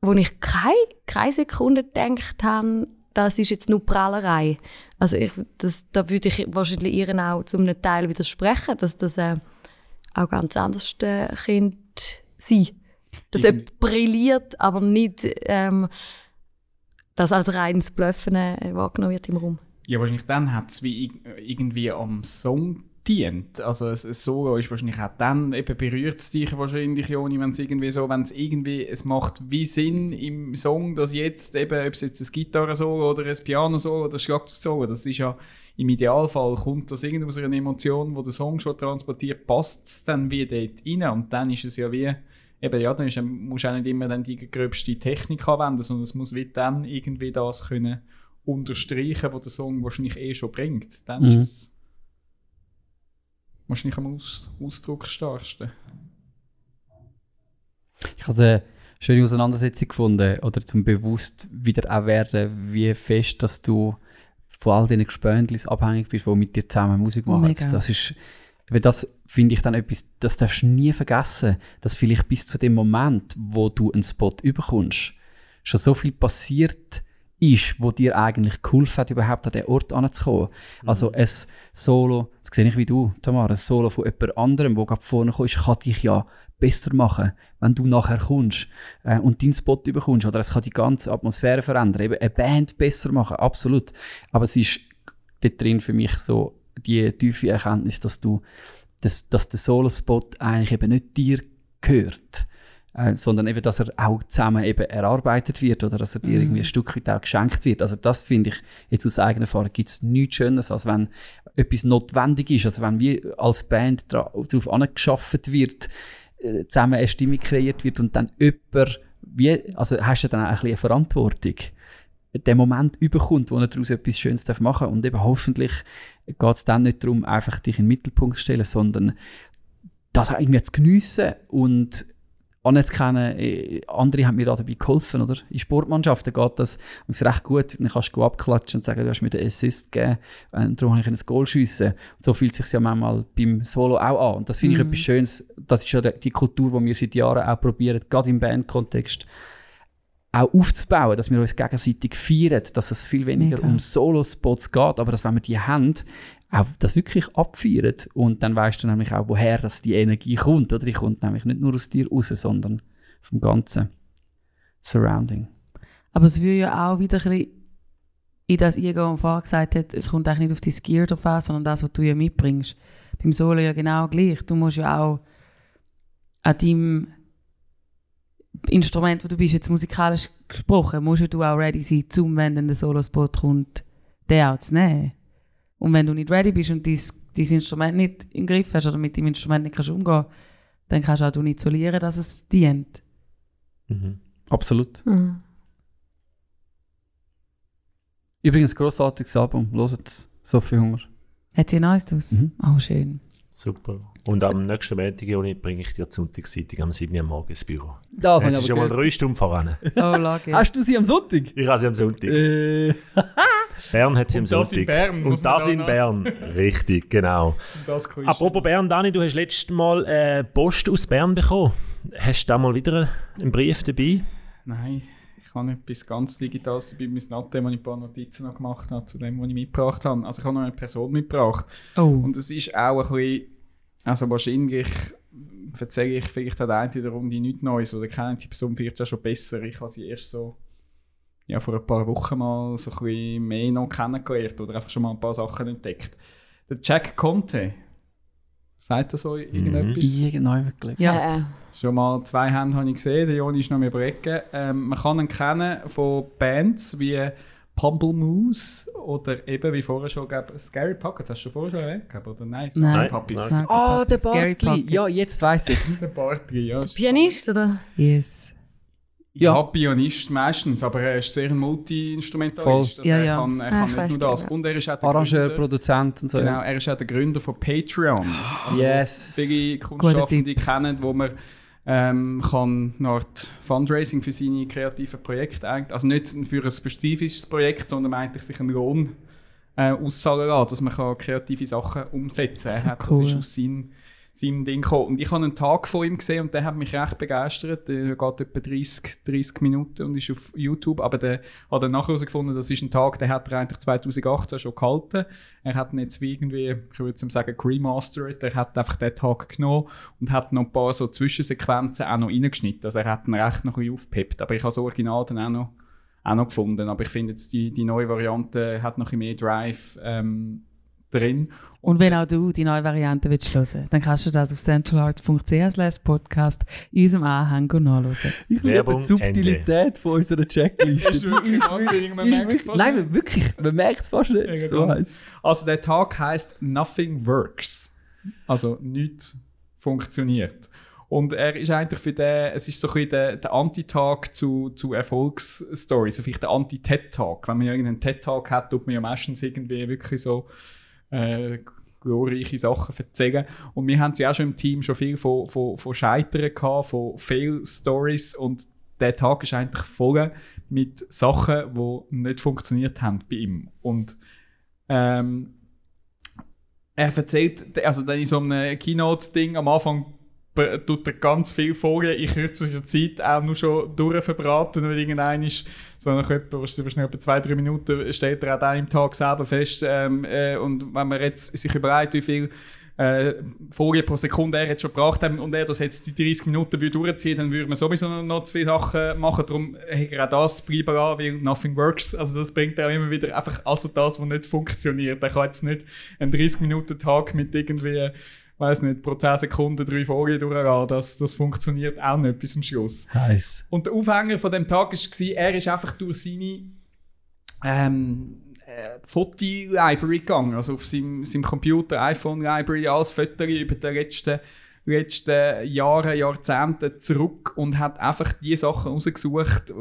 wo ich keine, keine Sekunde gedacht habe, das ist jetzt nur Prallerei. Also ich, das, da würde ich wahrscheinlich ihren auch zum Teil widersprechen, dass das äh, auch ganz anders äh, könnte sein. Dass jemand brilliert, aber nicht ähm, das als reines Bluffen äh, wahrgenommen wird im Raum. Ja, wahrscheinlich dann hat es wie irgendwie am Song dient. Also ein, ein Solo ist wahrscheinlich auch dann, eben berührt es dich wahrscheinlich, Joni, wenn es irgendwie so, wenn es irgendwie, es macht wie Sinn im Song, dass jetzt eben, ob es jetzt ein Gitarre-Solo oder ein Piano-Solo oder ein Schlagzeug-Solo, das ist ja im Idealfall kommt das irgendwie aus einer Emotion, wo der Song schon transportiert, passt es dann wie dort rein und dann ist es ja wie, eben ja, dann ist, musst du auch nicht immer dann die gröbste Technik anwenden, sondern es muss wie dann irgendwie das können unterstreichen, was der Song wahrscheinlich eh schon bringt. Dann Mhm. ist es wahrscheinlich am Aus ausdrucksstarksten. Ich habe eine schöne Auseinandersetzung gefunden, oder zum bewusst wieder auch werden, wie fest, dass du von all diesen Gespöntlis abhängig bist, die mit dir zusammen Musik machen. Mega. Das ist, weil das finde ich dann etwas, das darfst du nie vergessen, dass vielleicht bis zu dem Moment, wo du einen Spot überkommst, schon so viel passiert ist, wo dir eigentlich geholfen hat, überhaupt an den Ort anzukommen. Also ein Solo, das sehe ich wie du, Tamara, ein Solo von jemand anderem, der gerade vorne kommt, kann dich ja besser machen, wenn du nachher kommst äh, und deinen Spot überkommst. Oder es kann die ganze Atmosphäre verändern, eben eine Band besser machen, absolut. Aber es ist dort drin für mich so die tiefe Erkenntnis, dass du, dass, dass der Solo-Spot eigentlich eben nicht dir gehört, äh, sondern eben, dass er auch zusammen eben erarbeitet wird oder dass er dir irgendwie ein Stück weit auch geschenkt wird. Also das finde ich jetzt aus eigener Erfahrung gibt es nichts Schönes, als wenn etwas notwendig ist, also wenn wir als Band darauf angeschafft wird, äh, zusammen eine Stimmung kreiert wird und dann jemand, wie, also hast du dann auch ein bisschen Verantwortung, den Moment überkommt, wo er daraus etwas Schönes darf machen und eben hoffentlich geht es dann nicht darum, einfach dich in den Mittelpunkt zu stellen, sondern das irgendwie zu geniessen und anzukennen, äh, andere haben mir da dabei geholfen, oder? In Sportmannschaften geht das ist recht gut, dann kannst du abklatschen und sagen, du hast mir den Assist gegeben, und darum habe ich ein Goal schiessen. Und so fühlt es sich ja manchmal beim Solo auch an. Und das finde ich etwas Schönes, das ist ja die Kultur, die wir seit Jahren auch probieren, gerade im Bandkontext, auch aufzubauen, dass wir uns gegenseitig feiern, dass es viel weniger Mega. um Solo-Spots geht, aber dass, wenn wir die haben, auch das wirklich abfeiern. Und dann weißt du nämlich auch, woher das die Energie kommt. Oder die kommt nämlich nicht nur aus dir raus, sondern vom ganzen Surrounding. Aber es würde ja auch wieder ein bisschen in das was vorher gesagt hat, es kommt eigentlich nicht auf dein Gear drauf an, sondern das, was du ja mitbringst. Beim Solo ja genau gleich. Du musst ja auch an deinem Instrument, wo du bist, jetzt musikalisch gesprochen, musst ja du auch ready sein, zum, wenn dann der Solo-Spot kommt, den auch zu nehmen. Und wenn du nicht ready bist und dein, dein Instrument nicht im Griff hast oder mit dem Instrument nicht kannst umgehen, dann kannst du auch nicht isolieren, dass es dient. Mhm. Absolut. Mhm. Übrigens, grossartiges Album. Hört es. So viel Hunger. Hat sie ein neues draus? Mhm. Oh, schön. Super. Und am nächsten Montag, Joni, bringe ich dir die Sonntagszeitung am 7. Uhr am Morgen ins Büro. Das ist schon mal drei Stunden voran. Oh. Hast du sie am Sonntag? Ich habe sie am Sonntag. Äh, Bern hat sie am Und das Sonntag. in Bern, Und das da in Bern. Richtig, genau. Apropos Bern, Dani, du hast letztes Mal äh, Post aus Bern bekommen. Hast du da mal wieder einen Brief dabei? Nein, ich habe etwas ganz Digitales dabei. Mein Natte, wo ich ein paar Notizen noch gemacht habe, zu dem, was ich mitgebracht habe. Also ich habe noch eine Person mitgebracht. Oh. Und es ist auch ein bisschen, also wahrscheinlich erzähle ich vielleicht an der einen oder Runde nichts Neues, oder kennt die Person vielleicht auch schon besser. Ich habe sie erst so ja, vor ein paar Wochen mal so ein bisschen mehr noch kennengelernt oder einfach schon mal ein paar Sachen entdeckt. Der Jack Conte, sagt das euch irgendetwas? Irgendjemand gelegt. Ja. Äh, Schon mal zwei Hände habe ich gesehen, der Joni ist noch am überlegen. Ähm, man kann ihn kennen von Bands wie Pumplemoose oder eben wie vorher schon gab, Scary Pocket. Hast du schon vorher schon erwähnt? gehabt, Oder nein, Nein. Scary Puppies. Nein. Snarky Ah, Puppets, der Bartley. Ja, jetzt weiss ich es. Der Bartri, ja. ist- Pianist, oder? Yes. Ja. Pianist meistens, aber er ist sehr ein Multi-Instrumentalist. Also Ja, er ja. kann, er Ah, kann ich nicht nur das. genau. Und er ist auch der Arrangeur, Gründer, Produzent und so. Genau, er ist auch der Gründer von Patreon. Also, Yes. Viele Kunstschaffende kennen, wo man ähm, kann eine Art Fundraising für seine kreativen Projekte eigentlich, also nicht für ein spezifisches Projekt, sondern eigentlich sich einen Lohn äh, auszahlen lassen, dass man kann kreative Sachen umsetzen So kann. Das cool. ist aus seinem, seinem Ding gekommen. Und ich habe einen Tag von ihm gesehen und der hat mich recht begeistert. Der geht etwa 30, 30 Minuten und ist auf YouTube. Aber der hat dann nachher herausgefunden, das ist ein Tag, den hat er eigentlich 2018 schon gehalten. Er hat ihn jetzt wie irgendwie, ich würde sagen, remastered. Er hat einfach den Tag genommen und hat noch ein paar so Zwischensequenzen auch noch reingeschnitten. Also er hat ihn recht noch ein bisschen aufgepeppt. Aber ich habe das Original dann auch noch, auch noch gefunden. Aber ich finde jetzt, die, die neue Variante hat noch ein mehr Drive. Ähm, drin. Und wenn auch du die neue Variante willst hören, dann kannst du das auf centralarts.ch podcast in unserem Anhang nachhören. Ich liebe Werbung, die Subtilität von unserer Checkliste. Ist wirklich wahnsinnig, man Ist merkt wirklich- fast Nein, nicht. wirklich, man merkt es fast nicht. Ja, so. Also der Tag heißt Nothing Works. Also nichts funktioniert. Und er ist eigentlich für den, es ist so ein bisschen der, der Anti-Tag zu, zu Erfolgsstories, also vielleicht der Anti-TED-Tag. Wenn man ja irgendeinen TED-Tag hat, tut man ja meistens irgendwie wirklich so äh, glorreiche Sachen erzählen. Und wir haben ja auch schon im Team schon viel von, von, von Scheitern gehabt, von Fail-Stories und der Tag ist eigentlich voll mit Sachen, die nicht funktioniert haben bei ihm. Und ähm, er erzählt, also dann in so einem Keynote-Ding am Anfang tut er ganz viel Folien in kürzester Zeit auch nur schon durchverbraten, weil irgendein ist, so nach etwa, was ist wahrscheinlich etwa zwei, drei Minuten, stellt er auch dann im Tag selber fest, ähm, äh, und wenn man jetzt sich überlegt, wie viel äh, Folien pro Sekunde er jetzt schon gebracht hat und er das jetzt die 30 Minuten würde durchziehen, dann würde man sowieso noch- zwei Sachen machen. Darum hat er auch das bleiben an, weil nothing works. Also das bringt er auch immer wieder einfach also das, was nicht funktioniert. Er kann jetzt nicht einen 30 Minuten Tag mit irgendwie weiß nicht, pro 10 Sekunden drei Folien durchgehen. Das, das funktioniert auch nicht bis zum Schluss. Heiß. Und der Aufhänger von dem Tag war, er ist einfach durch seine ähm, äh, Foto-Library gegangen. Also auf seinem, seinem Computer, iPhone-Library, alles Fotos über die letzten, letzten Jahre, Jahrzehnte zurück und hat einfach die Sachen rausgesucht,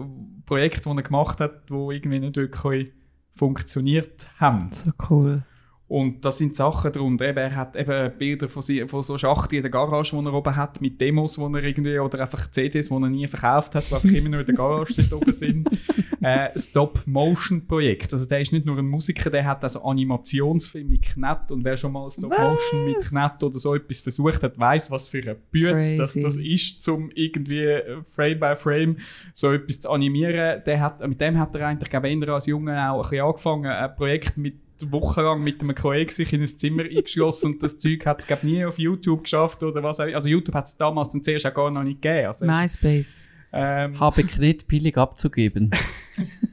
Projekte, die er gemacht hat, die irgendwie nicht wirklich funktioniert haben. So cool. Und das sind Sachen darunter. Eben, er hat eben Bilder von, von so Schachteln in der Garage, die er oben hat, mit Demos, die er irgendwie, oder einfach CDs, die er nie verkauft hat, die einfach immer nur in der Garage dort oben sind. Äh, Stop-Motion-Projekt. Also der ist nicht nur ein Musiker, der hat also Animationsfilme mit Knet und wer schon mal Stop-Motion mit Knet oder so etwas versucht hat, weiß, was für ein Bütz das, das ist, um irgendwie äh, Frame by Frame so etwas zu animieren. Der hat, mit dem hat er eigentlich, glaube ich, als Junge auch ein bisschen angefangen, ein Projekt mit wochenlang mit einem Kollegen sich in ein Zimmer eingeschlossen und das Zeug hat es glaube nie auf YouTube geschafft oder was auch Also YouTube hat es damals dann zuerst auch gar noch nicht gegeben. Also, MySpace. ähm, Habe nicht billig abzugeben.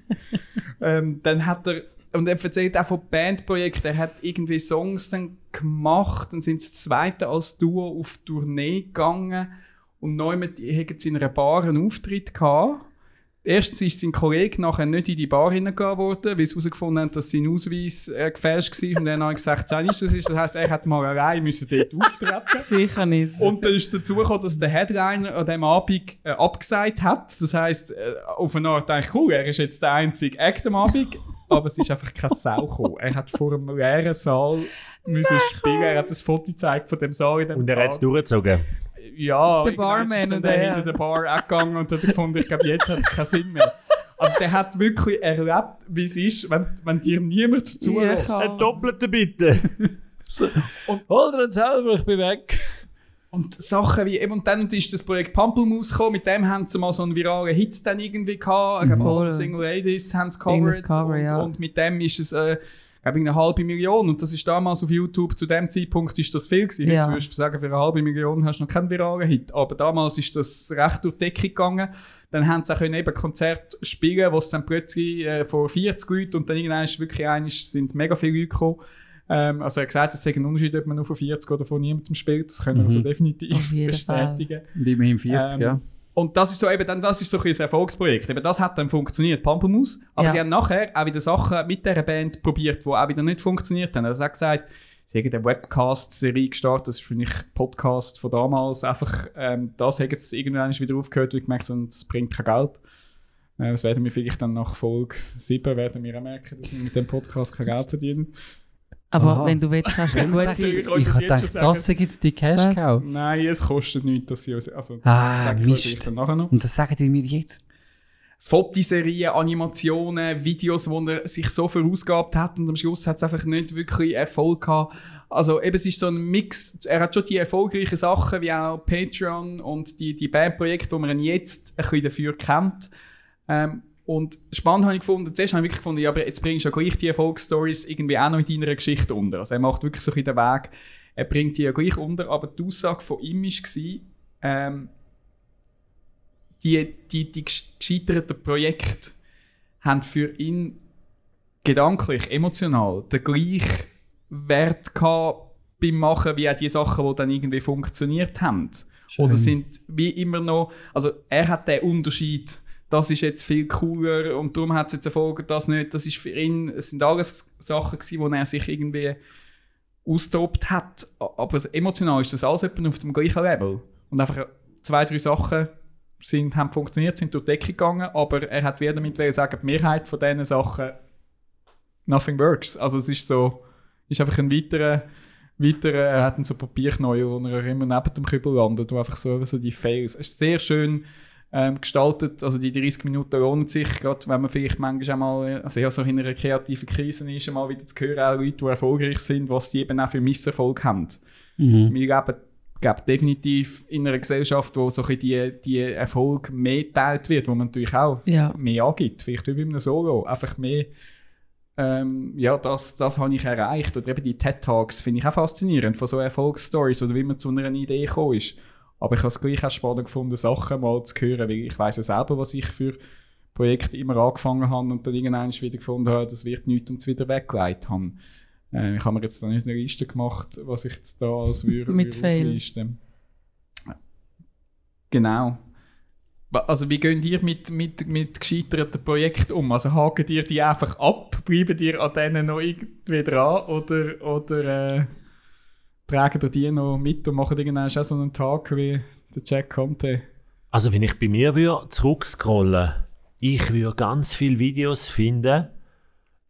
ähm, dann hat er, und er erzählt auch von Bandprojekten, er hat irgendwie Songs dann gemacht, dann sind sie zweite als Duo auf Tournee gegangen und neu mit haben sie in einer Bar einen Auftritt gehabt. Erstens ist sein Kollege nachher nicht in die Bar hineingegangen worden, weil sie herausgefunden haben, dass sein Ausweis äh, gefälscht war und dann habe ich gesagt, 16 ist das ist. Das heisst, er hat mal allein müssen dort auftreten. Sicher nicht. Und dann ist dazu gekommen, dass der Headliner an diesem Abend äh, abgesagt hat. Das heisst, äh, auf eine Art eigentlich cool, er ist jetzt der einzige Act am Abend, aber es ist einfach kein Sau gekommen. Er hat vor einem leeren Saal müssen spielen. Er hat ein Foto gezeigt von dem Saal in dem Und er hat es durchgezogen. Ja, Der irgendwann ist Barman dann und der er. hinter der Bar auch gegangen und hat gefunden, ich glaube, jetzt hat es keinen Sinn mehr. Also der hat wirklich erlebt, wie es ist, wenn, wenn dir niemand zulässt. Ja, Ein Doppelter bitte. Hol dir selber, ich bin weg. Und Sachen wie, eben, und dann ist das Projekt Pampelmus gekommen, mit dem haben sie mal so einen viralen Hit dann irgendwie gehabt. Alle Single Ladies haben es covered. Cover, und, ja. und mit dem ist es, äh, glaube ich, eine halbe Million. Und das ist damals auf YouTube, zu dem Zeitpunkt ist das viel gewesen. Ja. Heute würdest du sagen, für eine halbe Million hast du noch keinen viralen Hit. Aber damals ist das recht durch die Decke gegangen. Dann haben sie auch können eben Konzerte spielen, wo es dann plötzlich äh, vor 40 Leuten und dann irgendwann ist wirklich eines, sind mega viele Leute gekommen. Ähm, also er hat gesagt, es sei ein Unterschied, ob man nur von 40 oder von niemandem spielt. Das können wir Mhm. also definitiv bestätigen. Und immerhin 40, Ähm, ja. Und das ist so eben dann, das ist so ein Erfolgsprojekt. Eben das hat dann funktioniert, Pampelmus. Aber Ja. sie haben nachher auch wieder Sachen mit dieser Band probiert, die auch wieder nicht funktioniert haben. Also hat gesagt, sie haben eine Webcast-Serie gestartet, das ist wahrscheinlich ein Podcast von damals. Einfach, ähm, das haben jetzt irgendwann wieder aufgehört, weil ich gemerkt das bringt kein Geld. Äh, das werden wir vielleicht dann nach Folge 7 werden wir merken, dass wir mit dem Podcast kein Geld verdienen. Aber Aha. wenn du willst, kannst du gut sein. Ich das schon gedacht, sagen. das ist jetzt die Cash Cow. Nein, es kostet nichts, dass sie... Also, das Ah, Mist. dann nachher noch. Und das sagen die mir jetzt. Fotoserien, Animationen, Videos, wo er sich so verausgabt hat und am Schluss hat es einfach nicht wirklich Erfolg gehabt. Also eben, es ist so ein Mix. Er hat schon die erfolgreichen Sachen wie auch Patreon und die, die Bandprojekte, wo man ihn jetzt ein bisschen dafür kennt. Ähm, und spannend habe ich gefunden, zuerst habe ich wirklich gefunden, ja, aber jetzt bringst du ja gleich die Erfolgsstories irgendwie auch noch in deiner Geschichte unter. Also er macht wirklich so ein den Weg, er bringt die ja gleich unter, aber die Aussage von ihm war, ähm, die, die, die gesch- gescheiterten Projekte haben für ihn gedanklich, emotional den gleichen Wert gehabt beim Machen, wie auch die Sachen, die dann irgendwie funktioniert haben. Schön. Oder sind wie immer noch, also er hat den Unterschied, das ist jetzt viel cooler und darum hat es jetzt Erfolg, das nicht. Das ist für ihn, es sind alles Sachen gewesen, wo er sich irgendwie austobt hat. Aber emotional ist das alles auf dem gleichen Level. Und einfach zwei, drei Sachen sind, haben funktioniert, sind durch die Decke gegangen, aber er hat wieder damit sagen, die Mehrheit von diesen Sachen nothing works. Also es ist so, ist einfach ein weiterer, weiterer er hat einen so Papierknäuel, wo er immer neben dem Kübel landet, wo einfach so, so die Fails. Es ist sehr schön ähm, gestaltet, also die 30 Minuten lohnen sich, gerade wenn man vielleicht manchmal einmal, also ja, so in einer kreativen Krise ist, einmal wieder zu hören, auch Leute, die erfolgreich sind, was die eben auch für Misserfolg haben. Mhm. Wir leben, glaube definitiv in einer Gesellschaft, wo so ein bisschen die, die Erfolg mehr geteilt wird, wo man natürlich auch Ja. mehr angibt. Vielleicht wie bei einem Solo. Einfach mehr, ähm, ja, das, das habe ich erreicht. Oder eben die TED-Talks finde ich auch faszinierend, von so Erfolgsstories oder wie man zu einer Idee gekommen ist. Aber ich habe es gleich auch spannend gefunden, Sachen mal zu hören, weil ich weiß ja selber, was ich für Projekte immer angefangen habe und dann irgendwann wieder gefunden habe, das wird nichts und es wieder weggelegt habe. Äh, ich habe mir jetzt da nicht eine Liste gemacht, was ich jetzt da als würde Mit Fails. Genau. Also wie geht ihr mit, mit, mit gescheiterten Projekten um? Also haken ihr die einfach ab? Bleiben ihr an denen noch irgendwie dran? Oder, oder äh, tragen ihr die noch mit und machen irgendwann auch so einen Tag wie der Jack Conte? Also wenn ich bei mir würde zurückscrollen, ich würde ganz viele Videos finden,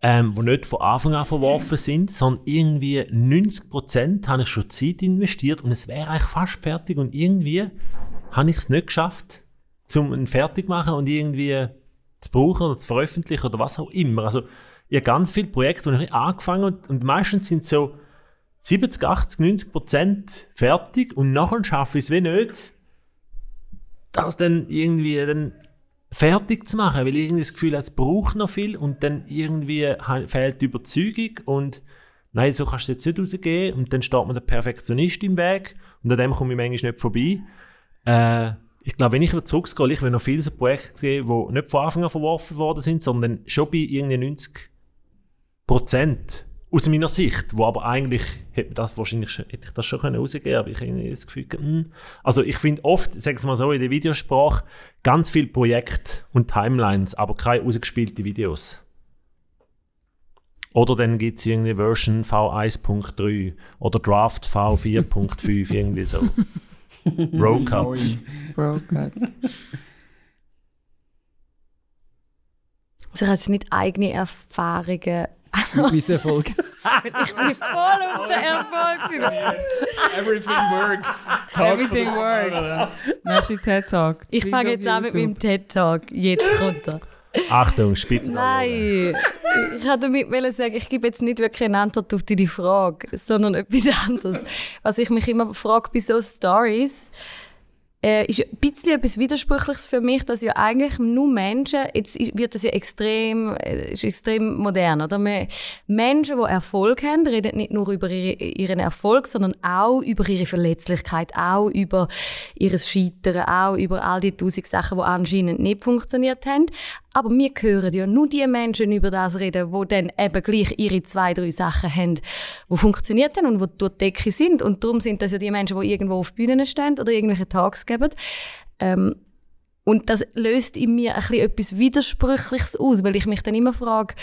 ähm, die nicht von Anfang an verworfen sind, sondern irgendwie 90% habe ich schon Zeit investiert und es wäre eigentlich fast fertig und irgendwie habe ich es nicht geschafft, zum einen fertig machen und irgendwie zu brauchen oder zu veröffentlichen oder was auch immer. Also ich habe ganz viele Projekte, die ich angefangen und, und meistens sind so 70, 80, 90 Prozent fertig und nachher schaffe ich es wie nicht, das dann irgendwie dann fertig zu machen, weil ich irgendwie das Gefühl habe, es braucht noch viel und dann irgendwie fehlt die Überzeugung und nein, so kannst du jetzt nicht rausgehen und dann steht mir der Perfektionist im Weg und an dem komme ich manchmal nicht vorbei. Äh, ich glaube, wenn ich wieder zurückgehe, ich will noch viele so Projekte sehen, die nicht von Anfang an verworfen worden sind, sondern schon bei irgendwie 90 Prozent aus meiner Sicht, wo aber eigentlich hätte das wahrscheinlich schon, hätte ich das schon können rausgeben, aber ich habe irgendwie das Gefühl, hm. also ich finde oft, sag ich mal so, in der Videosprache ganz viel Projekte und Timelines, aber keine ausgespielte Videos. Oder dann gibt es irgendwie Version V1.3 oder Draft V4.5, irgendwie so. Road Neu. Cut. Bro, Gott. Also ich habe jetzt nicht eigene Erfahrungen. Also, Mit Misserfolg. ich bin voll auf den Erfolg. Everything works. Everything works. Nächste TED Talk. Ich fange jetzt an mit meinem TED-Talk. Jetzt kommt er. Achtung, Spitzen. Nein, ich wollte damit sagen, ich gebe jetzt nicht wirklich eine Antwort auf deine Frage, sondern etwas anderes. Was ich mich immer frage bei so Stories, äh, ist ein bisschen etwas Widersprüchliches für mich, dass ja eigentlich nur Menschen, jetzt wird das ja extrem, äh, ist extrem modern, oder? Menschen, die Erfolg haben, reden nicht nur über ihre, ihren Erfolg, sondern auch über ihre Verletzlichkeit, auch über ihres Scheitern, auch über all die tausend Sachen, die anscheinend nicht funktioniert haben. Aber wir hören ja nur die Menschen über das reden, die dann eben gleich ihre zwei, drei Sachen haben, die funktioniert haben und die durch die Decke sind. Und darum sind das ja die Menschen, die irgendwo auf Bühnen stehen oder irgendwelche Talks geben. Ähm, und das löst in mir ein bisschen etwas Widersprüchliches aus, weil ich mich dann immer frage,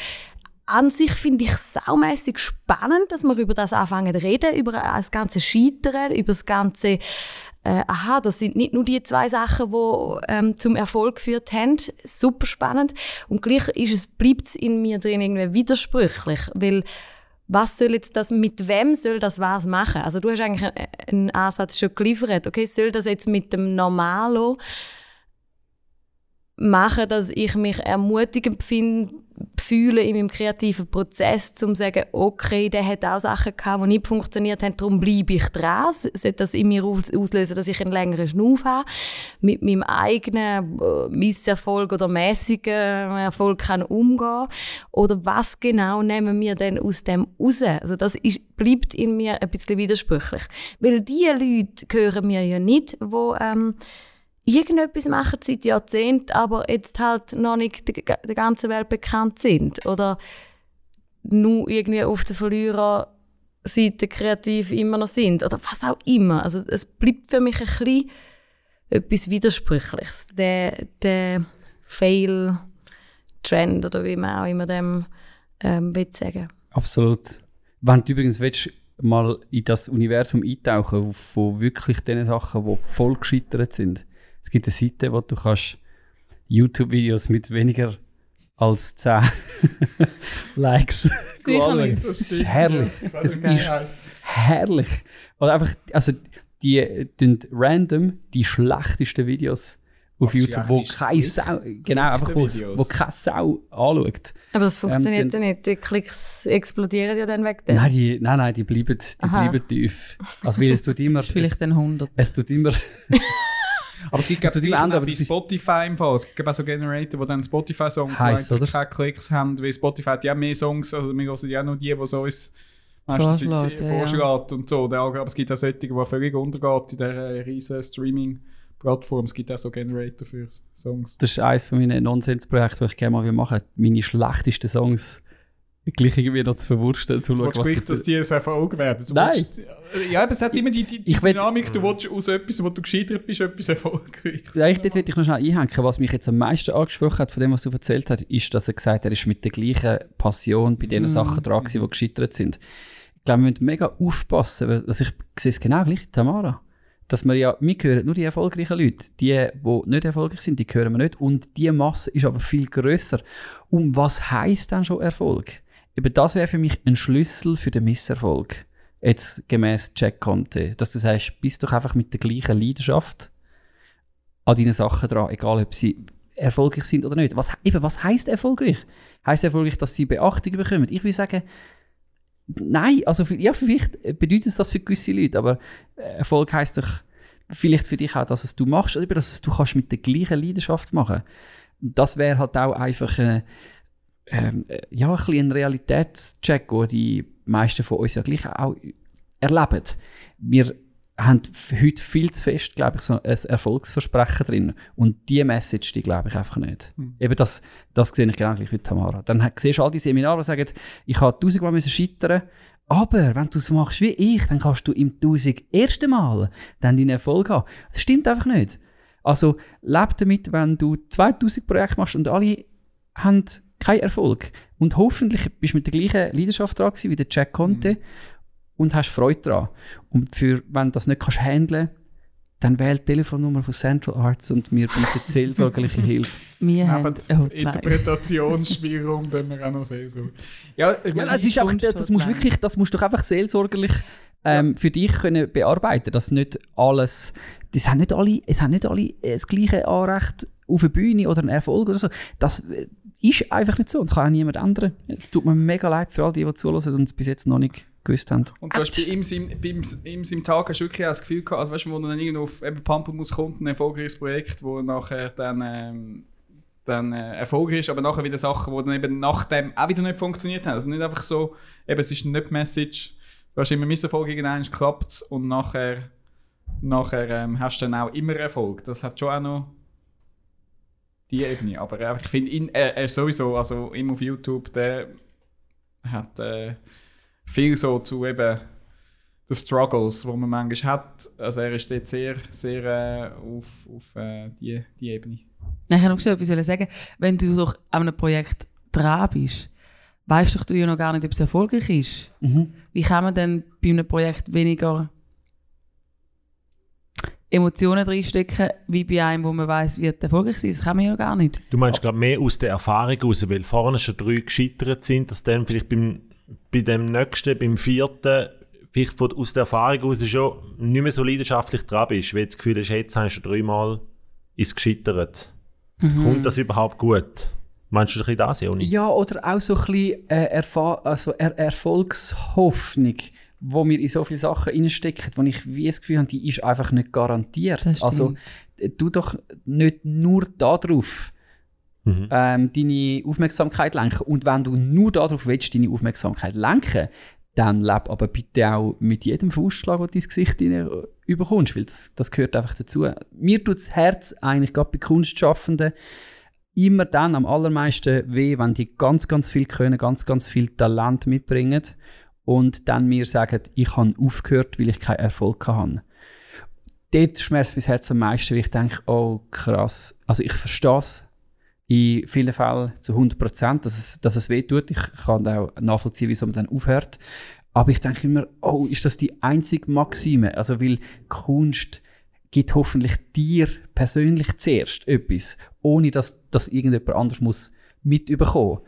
an sich finde ich saumässig spannend, dass wir über das anfangen zu reden, über das ganze Scheitern, über das ganze äh, aha, das sind nicht nur die zwei Sachen, die ähm, zum Erfolg geführt haben. Super spannend. Und gleich ist es, bleibt es in mir drin irgendwie widersprüchlich, weil was soll jetzt das, mit wem soll das was machen? Also du hast eigentlich einen- einen Ansatz schon geliefert. Okay, soll das jetzt mit dem Normalo machen, dass ich mich ermutigend find, fühle in meinem kreativen Prozess, um zu sagen, okay, der hat auch Sachen gehabt, die nicht funktioniert haben, darum bleibe ich dran. Sollte das in mir aus- auslösen, dass ich einen längeren Schnuff habe, mit meinem eigenen äh, Misserfolg oder mäßigen Erfolg kann umgehen Oder was genau nehmen wir denn aus dem raus? Also das ist, bleibt in mir ein bisschen widersprüchlich. Weil die Leute hören mir ja nicht, wo ähm, irgendetwas machen seit Jahrzehnten, aber jetzt halt noch nicht der, der ganzen Welt bekannt sind. Oder nur irgendwie auf den Verlierer Seite kreativ immer noch sind oder was auch immer. Also es bleibt für mich ein bisschen etwas Widersprüchliches. Der, der Fail-Trend oder wie man auch immer dem ähm, will sagen. Absolut. Wenn du übrigens willst, mal in das Universum eintauchen, von wirklich den Sachen, die voll gescheitert sind. Es gibt eine Seite, wo du kannst YouTube-Videos mit weniger als 10 Likes Sicher anschauen. nicht. Das ist herrlich. Das Das ist herrlich. Oder einfach, also die äh, tun random die schlechtesten Videos auf Was YouTube, wo keine Sau, genau, einfach wo, wo keine Sau anschaut. Aber das funktioniert Ähm, ja nicht. Die Klicks explodieren ja dann weg. Dem. Nein, die, nein, nein, die bleiben, die Aha. bleiben tief. Also weil es tut immer, vielleicht es, dann 100. es tut immer, Aber es gibt Also die aber bei ist- Spotify im Fall. Es gibt auch so Generator, die dann Spotify-Songs, eigentlich oder? keine Klicks haben, weil Spotify hat ja mehr Songs, also wir hören ja nur die, die so uns meistens Vorschlägt, ja, und so. Aber es gibt auch solche, die völlig untergeht in dieser riesen Streaming-Plattform. Es gibt auch so Generator für Songs. das ist eines von meinen Nonsensprojekten, die ich gerne mal machen meine schlechtesten Songs gleich irgendwie noch zu verwursteln, zu Du schauen, was es dass die es Erfolg werden. Du Nein. willst- ja, aber es hat immer die, die, die will- Dynamik, du willst aus etwas, wo du gescheitert bist, etwas Erfolgreiches. Ja, ich, dort will ich noch schnell einhängen. Was mich jetzt am meisten angesprochen hat von dem, was du erzählt hast, ist, dass er gesagt hat, er ist mit der gleichen Passion bei den Sachen dran gewesen, die gescheitert sind. Ich glaube, wir müssen mega aufpassen, weil also ich sehe es genau gleich, Tamara. Dass wir ja, wir hören nur die erfolgreichen Leute. Die, die nicht erfolgreich sind, die hören wir nicht. Und die Masse ist aber viel grösser. Und was heisst dann schon Erfolg? Eben das wäre für mich ein Schlüssel für den Misserfolg. Jetzt gemäß Jack Conte. Dass du sagst, bist doch einfach mit der gleichen Leidenschaft an deinen Sachen dran, egal ob sie erfolgreich sind oder nicht. Was, eben, was heisst erfolgreich? Heißt erfolgreich, dass sie Beachtung bekommen? Ich würde sagen, nein, also für, ja, vielleicht bedeutet das für gewisse Leute, aber äh, Erfolg heisst doch vielleicht für dich auch, dass es du machst, oder dass es du kannst mit der gleichen Leidenschaft machen. Das wäre halt auch einfach äh, ähm, äh, ja, ein, bisschen ein Realitätscheck, den die meisten von uns ja gleich auch erleben. Wir haben heute viel zu fest, glaube ich, so ein Erfolgsversprechen drin. Und die Message, die glaube ich einfach nicht. Eben das, das sehe ich genau gleich wie Tamara. Dann siehst du all die Seminare, die sagen, ich habe tausendmal müssen scheitern aber wenn du es machst wie ich, dann kannst du im tausend ersten Mal dann deinen Erfolg haben. Das stimmt einfach nicht. Also leb damit, wenn du 2000 Projekte machst und alle haben keinen Erfolg. Und hoffentlich bist du mit der gleichen Leidenschaft dran gewesen wie der Jack Conte und hast Freude daran. Und für, wenn du das nicht kannst handeln dann wähl die Telefonnummer von Central Arts und wir bieten seelsorgerliche Hilfe. Wir haben. Interpretationsspielraum, den wir auch noch sehen. So. Ja, ich Ja, meine, es ist einfach, das musst wirklich, das musst du doch einfach seelsorgerlich ähm, für dich können bearbeiten, dass nicht alles, das haben nicht alle, es haben nicht alle äh, das gleiche Anrecht auf eine Bühne oder einen Erfolg oder so. Das äh, ist einfach nicht so das kann auch niemand ändern. Es tut mir mega leid für all die, die zuhören und es bis jetzt noch nicht gewusst haben. Und du hast bei ihm, bei ihm, ihm seinem Tag hast du wirklich auch das Gefühl gehabt, also weißt du, wo er dann irgendwo auf eben Pampelmus kommt, ein erfolgreiches Projekt, wo nachher dann, ähm, dann äh, erfolgreich ist, aber nachher wieder Sachen, die dann eben nach dem auch wieder nicht funktioniert haben. Also nicht einfach so, eben es ist nicht Message, du hast immer Misserfolg, irgendwann klappt und nachher, nachher ähm, hast du dann auch immer Erfolg. Das hat schon auch noch die Ebene. Aber äh, ich finde ihn, er, er sowieso, also ihm auf YouTube, der hat äh, viel so zu eben den Struggles, die man manchmal hat. Also er ist dort sehr, sehr äh, auf, auf äh, die, die Ebene. Ich wollte noch schnell etwas sagen. Wenn du doch an einem Projekt dran bist, weißt doch du ja noch gar nicht, ob es erfolgreich ist. Wie kann man denn bei einem Projekt weniger Emotionen reinstecken, wie bei einem, wo man weiß, wird erfolgreich sein? Das kann man ja noch gar nicht. Du meinst, glaube mehr aus der Erfahrung raus, weil vorne schon drei gescheitert sind, dass dann vielleicht beim, bei dem nächsten, beim vierten, vielleicht von, aus der Erfahrung raus schon nicht mehr so leidenschaftlich dran bist, weil du das Gefühl hast, jetzt hast du schon dreimal ist gescheitert. Kommt das überhaupt gut? Meinst du ein bisschen das, Joni? Ja, oder auch so ein bisschen äh, Erfa also er Erfolgshoffnung, wo wir in so viele Sachen reinstecken, wo ich wie das Gefühl habe, die ist einfach nicht garantiert. Das also äh, du doch nicht nur darauf Mhm. ähm, deine Aufmerksamkeit lenken. Und wenn du nur darauf willst, deine Aufmerksamkeit lenken, dann leb aber bitte auch mit jedem Faustschlag, den du ins Gesicht rein überkommst, weil das, das gehört einfach dazu. Mir tut das Herz eigentlich gerade bei Kunstschaffenden immer dann am allermeisten weh, wenn die ganz, ganz viel können, ganz, ganz viel Talent mitbringen und dann mir sagen, ich habe aufgehört, weil ich keinen Erfolg hatte. Dort schmerzt mein Herz am meisten, weil ich denke, oh krass, also ich verstehe es in vielen Fällen zu 100 Prozent, dass es, dass es weh tut. Ich kann auch nachvollziehen, wieso man dann aufhört. Aber ich denke immer, oh, ist das die einzige Maxime? Also, weil Kunst gibt hoffentlich dir persönlich zuerst etwas, ohne dass das irgendjemand anders muss mitbekommen.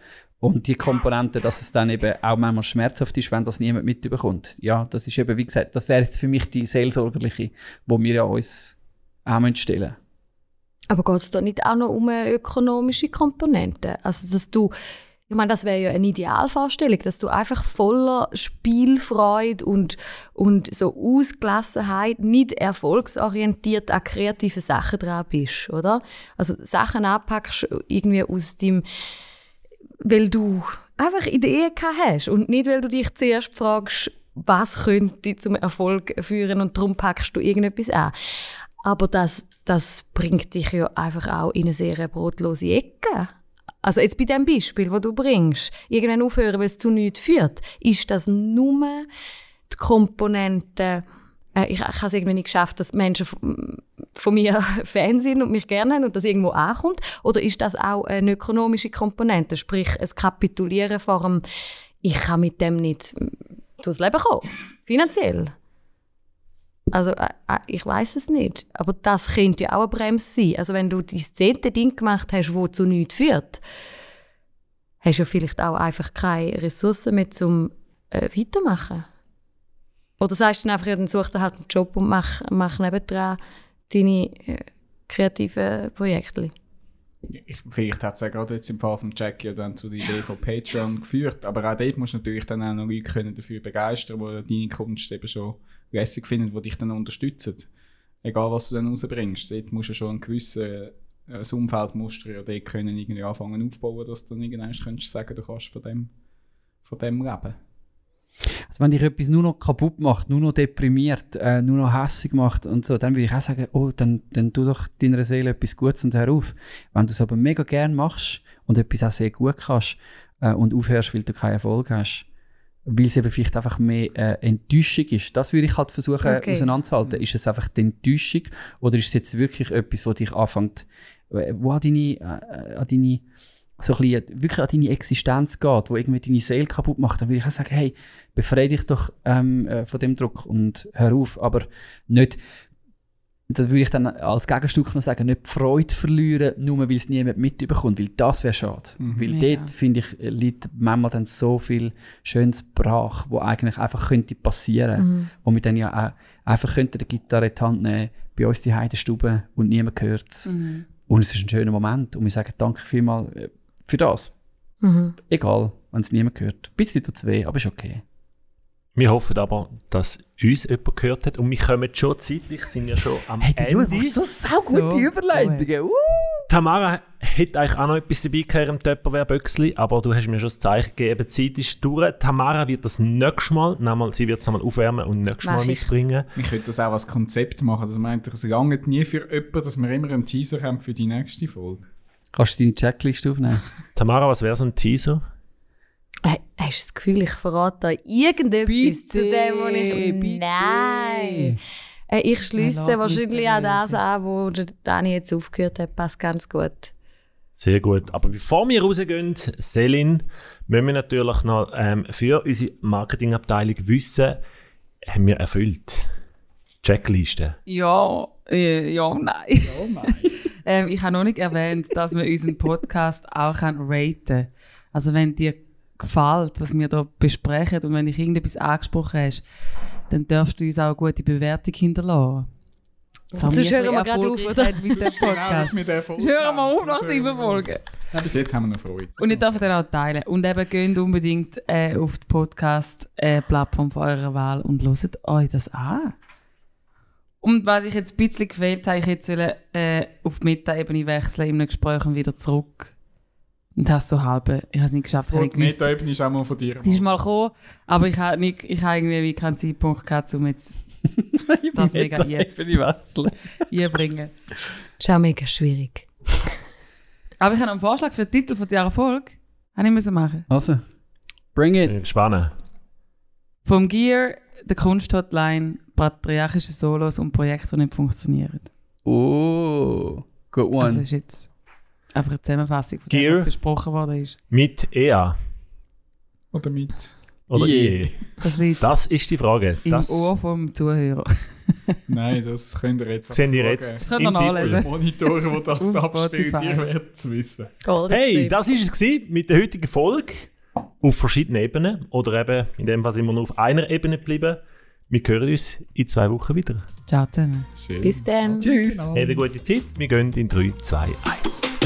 Und die Komponente, dass es dann eben auch manchmal schmerzhaft ist, wenn das niemand mitbekommt. Ja, das ist eben, wie gesagt, das wäre jetzt für mich die seelsorgerliche, wo wir ja uns auch stellen müssen. Aber geht es da nicht auch noch um ökonomische Komponente? Also, dass du, ich meine, das wäre ja eine Idealvorstellung, dass du einfach voller Spielfreude und, und so Ausgelassenheit, nicht erfolgsorientiert an kreative Sachen dran bist, oder? Also Sachen anpackst irgendwie aus dem, weil du einfach Ideen gehabt hast und nicht, weil du dich zuerst fragst, was könnte zum Erfolg führen und darum packst du irgendetwas an. Aber das, das bringt dich ja einfach auch in eine sehr brotlose Ecke. Also jetzt bei dem Beispiel, wo du bringst, irgendwann aufhören, weil es zu nichts führt, ist das nur die Komponente, äh, ich, ich habe es irgendwie nicht geschafft, dass Menschen von, mir Fan sind und mich gerne haben und das irgendwo ankommt, oder ist das auch eine ökonomische Komponente, sprich ein Kapitulieren vor dem, ich kann mit dem nicht durchs Leben kommen, finanziell? Also äh, äh, ich weiß es nicht, aber das könnte ja auch eine Bremse sein. Also wenn du dein zehnte Ding gemacht hast, wo zu nichts führt, hast du ja vielleicht auch einfach keine Ressourcen mehr zum äh, weitermachen. Oder sagst du dann einfach, ja, dann such dir halt einen Job und mach, mach nebendran deine äh, kreativen Projekte. Ich, vielleicht hat es ja gerade jetzt im Fall von Jack ja dann zu der Idee von Patreon geführt, aber auch dort musst du natürlich dann auch noch Leute können dafür begeistern, die deine Kunst eben schon lässig finden, die dich dann unterstützen. Egal, was du dann rausbringst. Dort musst du schon ein gewisses äh, Umfeld musst ja dort können irgendwie anfangen aufbauen, dass du dann irgendwann könntest sagen, du kannst von dem, von dem leben. Also wenn dich etwas nur noch kaputt macht, nur noch deprimiert, äh, nur noch hässig macht und so, dann würde ich auch sagen, oh, dann, dann tu doch deiner Seele etwas Gutes und hör auf. Wenn du es aber mega gern machst und etwas auch sehr gut kannst äh, und aufhörst, weil du keinen Erfolg hast, weil es eben vielleicht einfach mehr äh, Enttäuschung ist. Das würde ich halt versuchen Okay. auseinanderzuhalten. Ist es einfach die Enttäuschung oder ist es jetzt wirklich etwas, wo dich anfängt, äh, wo an deine, äh, an deine so ein bisschen, wirklich an deine Existenz geht, wo irgendwie deine Seele kaputt macht, dann würde ich auch sagen, hey, befreie dich doch ähm, äh, von dem Druck und hör auf. Aber nicht, da würde ich dann als Gegenstück noch sagen, nicht die Freude verlieren, nur weil es niemand mitbekommt, weil das wäre schade. Weil Ja. dort, finde ich, liegt manchmal dann so viel schönes Brach, wo eigentlich einfach könnte passieren, wo wir dann ja auch einfach könnte die Gitarre in die Hand nehmen, bei uns die Heidestube und niemand hört es. Mhm. Und es ist ein schöner Moment und wir sagen danke vielmals äh, für das. Mhm. Egal, wenn es niemand hört. Ein bisschen tut es weh, aber ist okay. Wir hoffen aber, dass uns jemand gehört hat und wir kommen schon zeitlich, sind ja schon am Ende. so saugute So Überleitungen. Uh. Tamara hat eigentlich auch noch etwas dabei gehabt im Töpperwehr-Böckli, aber du hast mir schon das Zeichen gegeben, die Zeit ist durch. Tamara wird das nächstes Mal, nochmal, sie wird es nochmal aufwärmen und nächstes Mal mitbringen. Wir könnten das auch als Konzept machen, dass man eigentlich, es langt nie für jemanden, dass wir immer einen Teaser haben für die nächste Folge. Kannst du deine Checkliste aufnehmen? Tamara, was wäre so ein Teaser? Äh, Hast du das Gefühl, ich verrate da irgendetwas Bitte, zu dem, was ich... bitte. Nein! Äh, ich schließe Ja, wahrscheinlich auch das an, wo der Dani jetzt aufgehört hat. Passt ganz gut. Sehr gut. Aber bevor wir rausgehen, Selin, müssen wir natürlich noch ähm, für unsere Marketingabteilung wissen, haben wir erfüllt. Checkliste. Ja, äh, ja, nein. Ähm, ich habe noch nicht erwähnt, dass man unseren Podcast auch kann raten kann. Also wenn dir gefällt, was wir hier besprechen und wenn dich irgendetwas angesprochen hast, dann darfst du uns auch eine gute Bewertung hinterlassen. Sonst wir hören wir gerade auf, Erfolgreichkeit mit dem Podcast. mit der Folge. Sonst hören wir auf nach sieben Folgen. Ja, bis jetzt haben wir noch Freude. Und ihr dürft dann auch teilen. Und eben geht unbedingt äh, auf die Podcast-Plattform von eurer Wahl und hört euch das an. Und was ich jetzt ein bisschen gefehlt habe, ich jetzt wollte, äh, auf die Meta-Ebene wechseln in einem Gespräch und wieder zurück. Und hast so halbe, ich habe es nicht geschafft, gewusst. Meta-Ebene ist auch mal von dir. Sie ist mal gekommen, aber ich habe nicht, ich habe irgendwie wie keinen Zeitpunkt gehabt, um jetzt das mega ein- wechseln. einbringen. Das ist auch mega schwierig. Aber ich habe noch einen Vorschlag für den Titel von dieser Folge. Habe ich müssen machen. Also, bring it. Bin gespannt. Vom Gear, der Kunsthotline, patriarchische Solos und Projekte, die nicht funktionieren. Oh, good one. Also ist jetzt einfach eine Zusammenfassung von dem, Gear. was besprochen worden ist. Mit EA Oder mit. oder IE. IE? Das liegt Das ist die Frage. im Das Ohr vom Zuhörer. Nein, das könnt ihr jetzt. sehen ihr jetzt Das könnt ihr nachlesen. Monitore, die das abspielt, ihr werdet es wissen. Golden Hey, State. das ist es gewesen mit der heutigen Folge. Auf verschiedenen Ebenen. Oder eben, in dem Fall sind wir nur auf einer Ebene geblieben. Wir hören uns in zwei Wochen wieder. Ciao zusammen. Schön. Bis dann. Tschüss. Genau. Habt eine gute Zeit. Wir gehen in 3, 2, 1.